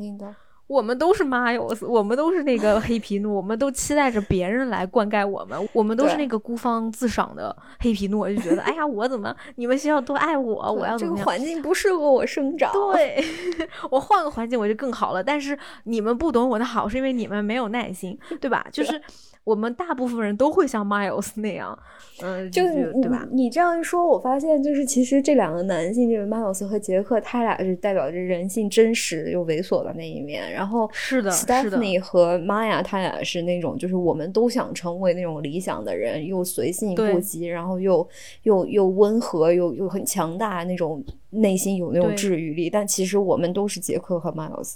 我们都是 Miles，我们都是那个黑皮诺，我们都期待着别人来灌溉我们，我们都是那个孤芳自赏的黑皮诺，就觉得哎呀，我怎么你们学校都爱我，我要这个环境不适合我生长，对 我换个环境我就更好了。但是你们不懂我的好，是因为你们没有耐心，对吧？就是。我们大部分人都会像 Miles 那样，嗯，就对吧？你这样一说，我发现就是其实这两个男性，这个 Miles 和杰克，他俩是代表着人性真实又猥琐的那一面。然后是的，Stephanie 和 Maya 他俩是那种就是我们都想成为那种理想的人，又随性不羁，然后又又又温和，又又很强大，那种内心有那种治愈力。但其实我们都是杰克和 Miles。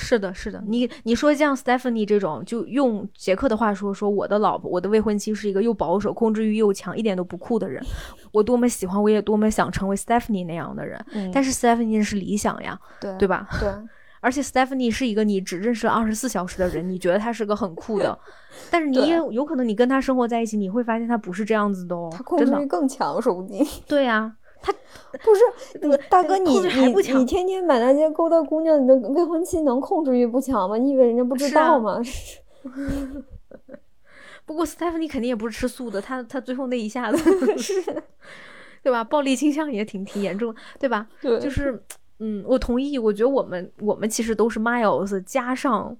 是的，是的，你你说像 Stephanie 这种，就用杰克的话说，说我的老婆，我的未婚妻是一个又保守、控制欲又强、一点都不酷的人。我多么喜欢，我也多么想成为 Stephanie 那样的人。但是 Stephanie 是理想呀，对对吧？对。而且 Stephanie 是一个你只认识了二十四小时的人，你觉得他是个很酷的，但是你也有可能你跟他生活在一起，你会发现他不是这样子的哦。他控制欲更强，说不定。对呀。他不是 你大哥，你你你天天满大街勾搭姑娘，你的未婚妻能控制欲不强吗？你以为人家不知道吗？不过 Stephanie 肯定也不是吃素的，他他最后那一下子 是，对吧？暴力倾向也挺挺严重，对吧？对，就是嗯，我同意。我觉得我们我们其实都是 Miles 加上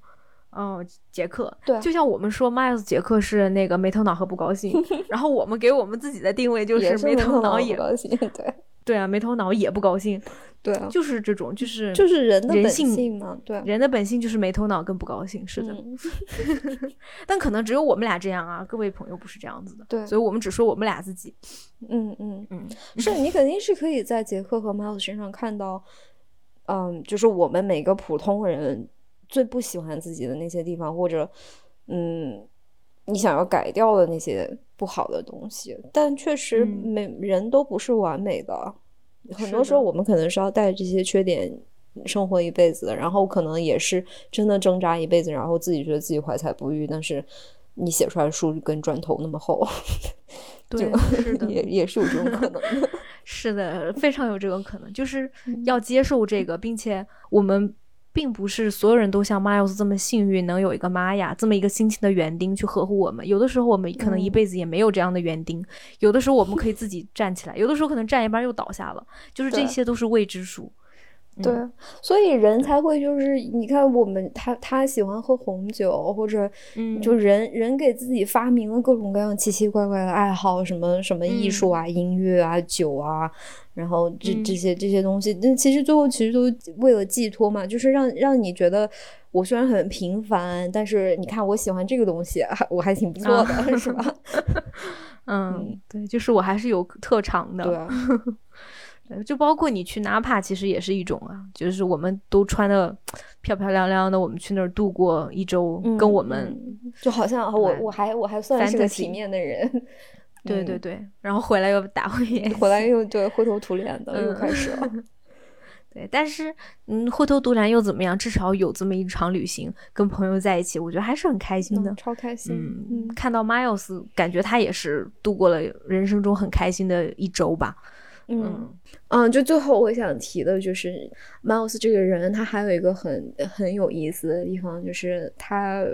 嗯杰克，对，就像我们说 Miles 杰克是那个没头脑和不高兴，然后我们给我们自己的定位就是没头脑也不高兴，对。对啊，没头脑也不高兴，对啊，就是这种，就是就是人的本性嘛，对，人的本性就是没头脑跟不高兴，是的。但可能只有我们俩这样啊，各位朋友不是这样子的，对，所以我们只说我们俩自己。嗯嗯嗯，是你肯定是可以在杰克和 Miles 身上看到，嗯，就是我们每个普通人最不喜欢自己的那些地方，或者嗯，你想要改掉的那些。不好的东西，但确实每人都不是完美的。很多时候，我们可能是要带着这些缺点生活一辈子的，然后可能也是真的挣扎一辈子，然后自己觉得自己怀才不遇。但是你写出来的书跟砖头那么厚，对，是的，也也是有这种可能。是的，非常有这种可能，就是要接受这个，并且我们。并不是所有人都像 Miles 这么幸运，能有一个玛雅这么一个辛勤的园丁去呵护我们。有的时候我们可能一辈子也没有这样的园丁，有的时候我们可以自己站起来，有的时候可能站一半又倒下了，就是这些都是未知数。对，所以人才会就是你看我们他他喜欢喝红酒，或者嗯，就人人给自己发明了各种各样奇奇怪怪的爱好，什么什么艺术啊、音乐啊、酒啊，然后这这些这些东西，那其实最后其实都为了寄托嘛，就是让让你觉得我虽然很平凡，但是你看我喜欢这个东西，我还挺不错的，是吧？嗯，对，就是我还是有特长的。对。就包括你去纳帕，其实也是一种啊，就是我们都穿的漂漂亮亮的，我们去那儿度过一周，跟我们就好像我我还我还算是个体面的人，对对对，然后回来又打回原形，回来又对灰头土脸的又开始了，对，但是嗯，灰头土脸又怎么样？至少有这么一场旅行，跟朋友在一起，我觉得还是很开心的，超开心。嗯，看到 Miles，感觉他也是度过了人生中很开心的一周吧。嗯嗯，就最后我想提的就是，Miles 这个人，他还有一个很很有意思的地方，就是他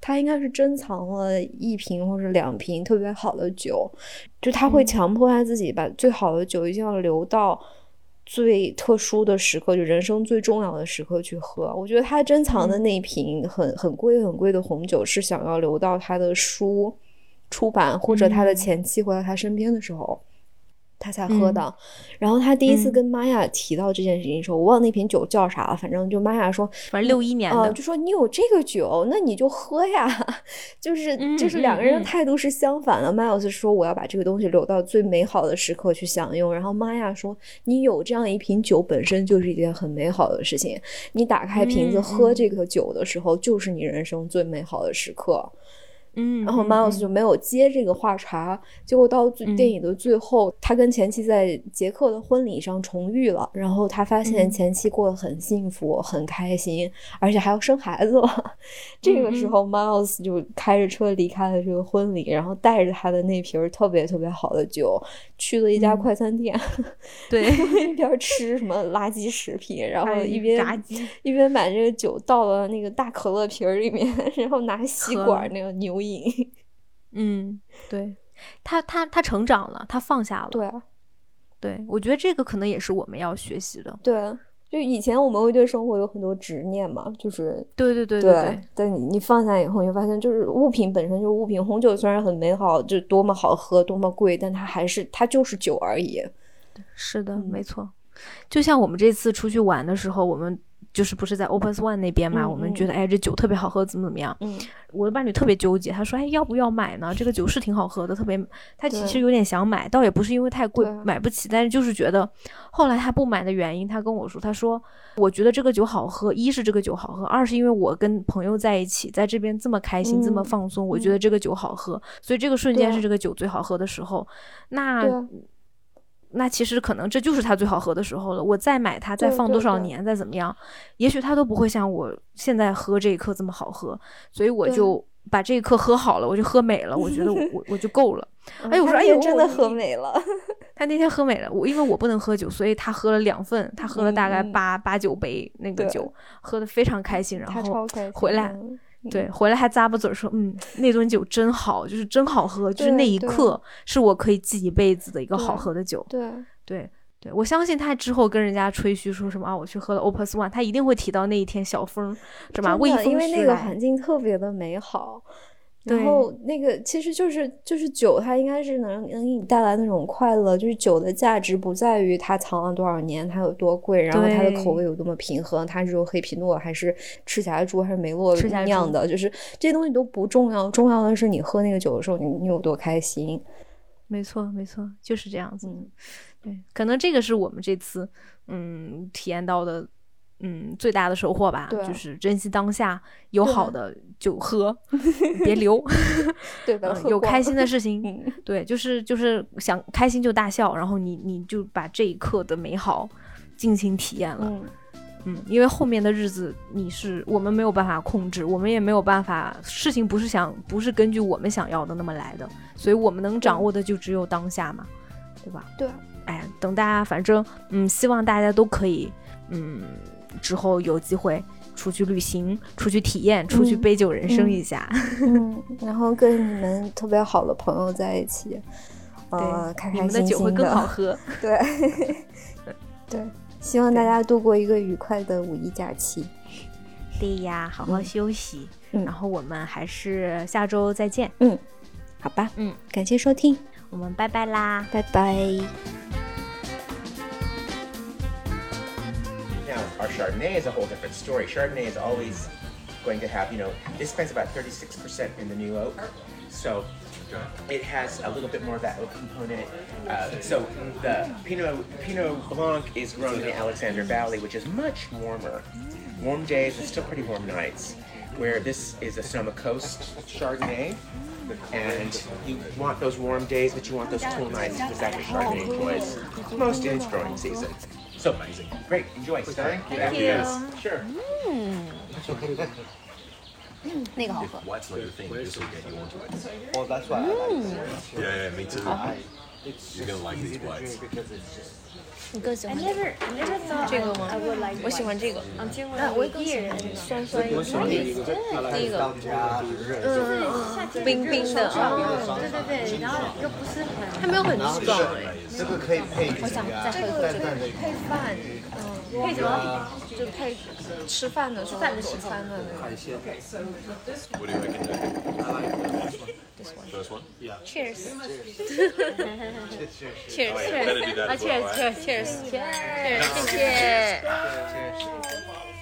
他应该是珍藏了一瓶或者两瓶特别好的酒，就他会强迫他自己把最好的酒一定要留到最特殊的时刻，就人生最重要的时刻去喝。我觉得他珍藏的那一瓶很很贵很贵的红酒，是想要留到他的书出版或者他的前妻回到他身边的时候。他才喝的，然后他第一次跟玛雅提到这件事情的时候，我忘那瓶酒叫啥了，反正就玛雅说，反正六一年的，就说你有这个酒，那你就喝呀，就是就是两个人的态度是相反的。Miles 说我要把这个东西留到最美好的时刻去享用，然后玛雅说你有这样一瓶酒本身就是一件很美好的事情，你打开瓶子喝这个酒的时候就是你人生最美好的时刻。嗯，然后 Miles 就没有接这个话茬，结果到电影的最后，他跟前妻在杰克的婚礼上重遇了，然后他发现前妻过得很幸福，很开心，而且还要生孩子了。这个时候，Miles 就开着车离开了这个婚礼，然后带着他的那瓶特别特别好的酒，去了一家快餐店，对，一边吃什么垃圾食品，然后一边一边把这个酒倒了那个大可乐瓶里面，然后拿吸管那个牛。嗯，对 他，他他成长了，他放下了。对，对我觉得这个可能也是我们要学习的。对，就以前我们会对生活有很多执念嘛，就是对对对对对。但你你放下以后，你发现就是物品本身就是物品。红酒虽然很美好，就多么好喝，多么贵，但它还是它就是酒而已。是的，没错。就像我们这次出去玩的时候，我们。就是不是在 Opus One 那边嘛？我们觉得哎，这酒特别好喝，怎么怎么样？嗯，我的伴侣特别纠结，他说哎，要不要买呢？这个酒是挺好喝的，特别他其实有点想买，倒也不是因为太贵买不起，但是就是觉得后来他不买的原因，他跟我说，他说我觉得这个酒好喝，一是这个酒好喝，二是因为我跟朋友在一起，在这边这么开心，这么放松，我觉得这个酒好喝，所以这个瞬间是这个酒最好喝的时候。那。那其实可能这就是它最好喝的时候了。我再买它，再放多少年，再怎么样，也许它都不会像我现在喝这一刻这么好喝。所以我就把这一刻喝好了，我就喝美了。我觉得我 我就够了。哎，我说哎呦，真的喝美了。他那天喝美了。我因为我不能喝酒，所以他喝了两份，他喝了大概八八九杯那个酒，喝的非常开心。然后回来。对，回来还咂巴嘴说：“嗯，那顿酒真好，就是真好喝，就是那一刻是我可以记一辈子的一个好喝的酒。”对对对，我相信他之后跟人家吹嘘说什么啊，我去喝了 Opus One，他一定会提到那一天小风，是吧？因为那个环境特别的美好。然后那个其实就是就是酒，它应该是能能给你带来那种快乐。就是酒的价值不在于它藏了多少年，它有多贵，然后它的口味有多么平衡，它是用黑皮诺还是赤霞珠还是梅洛酿的，就是这些东西都不重要，重要的是你喝那个酒的时候，你你有多开心。没错，没错，就是这样子。对，可能这个是我们这次嗯体验到的。嗯，最大的收获吧，就是珍惜当下，有好的就喝，别留。对的，有开心的事情，对，就是就是想开心就大笑，然后你你就把这一刻的美好尽情体验了。嗯，因为后面的日子你是我们没有办法控制，我们也没有办法，事情不是想不是根据我们想要的那么来的，所以我们能掌握的就只有当下嘛，对吧？对。哎，等大家，反正嗯，希望大家都可以嗯。之后有机会出去旅行，出去体验，出去杯酒人生一下，嗯，然后跟你们特别好的朋友在一起，呃，开开心心的，酒会更好喝。对，对，希望大家度过一个愉快的五一假期。对呀，好好休息。嗯，然后我们还是下周再见。嗯，好吧。嗯，感谢收听，我们拜拜啦，拜拜。Now, our Chardonnay is a whole different story. Chardonnay is always going to have, you know, this spends about 36% in the new oak. So it has a little bit more of that oak component. Uh, so the Pinot, Pinot Blanc is grown in the Alexander Valley, which is much warmer. Warm days and still pretty warm nights. Where this is a Sonoma Coast Chardonnay, and you want those warm days, but you want those cool nights because that's what Chardonnay enjoys most in its growing season. So amazing. Great. Enjoy. Thank you. Thank you. Sure. Mm. 那个好喝。What's like the thing just to get you onto it? Well, that's why I like it. Yeah, yeah, me too. You're gonna like these whites. 你更喜欢这个吗？我喜欢这个。那我更喜欢酸酸有点第一个，嗯，冰冰的啊，对对对，然后又不是很，它没有很爽哎。这个可以配，我想再喝一口，配饭，嗯，配什么？就配吃饭的时候，饭的时候餐的那个。This one. This one? Yeah. Cheers. Cheers. cheers. Oh, yeah. Oh, cheers. Better do that as well, right? cheers. Cheers. Cheers. Cheers. Cheers. Cheers. Cheers.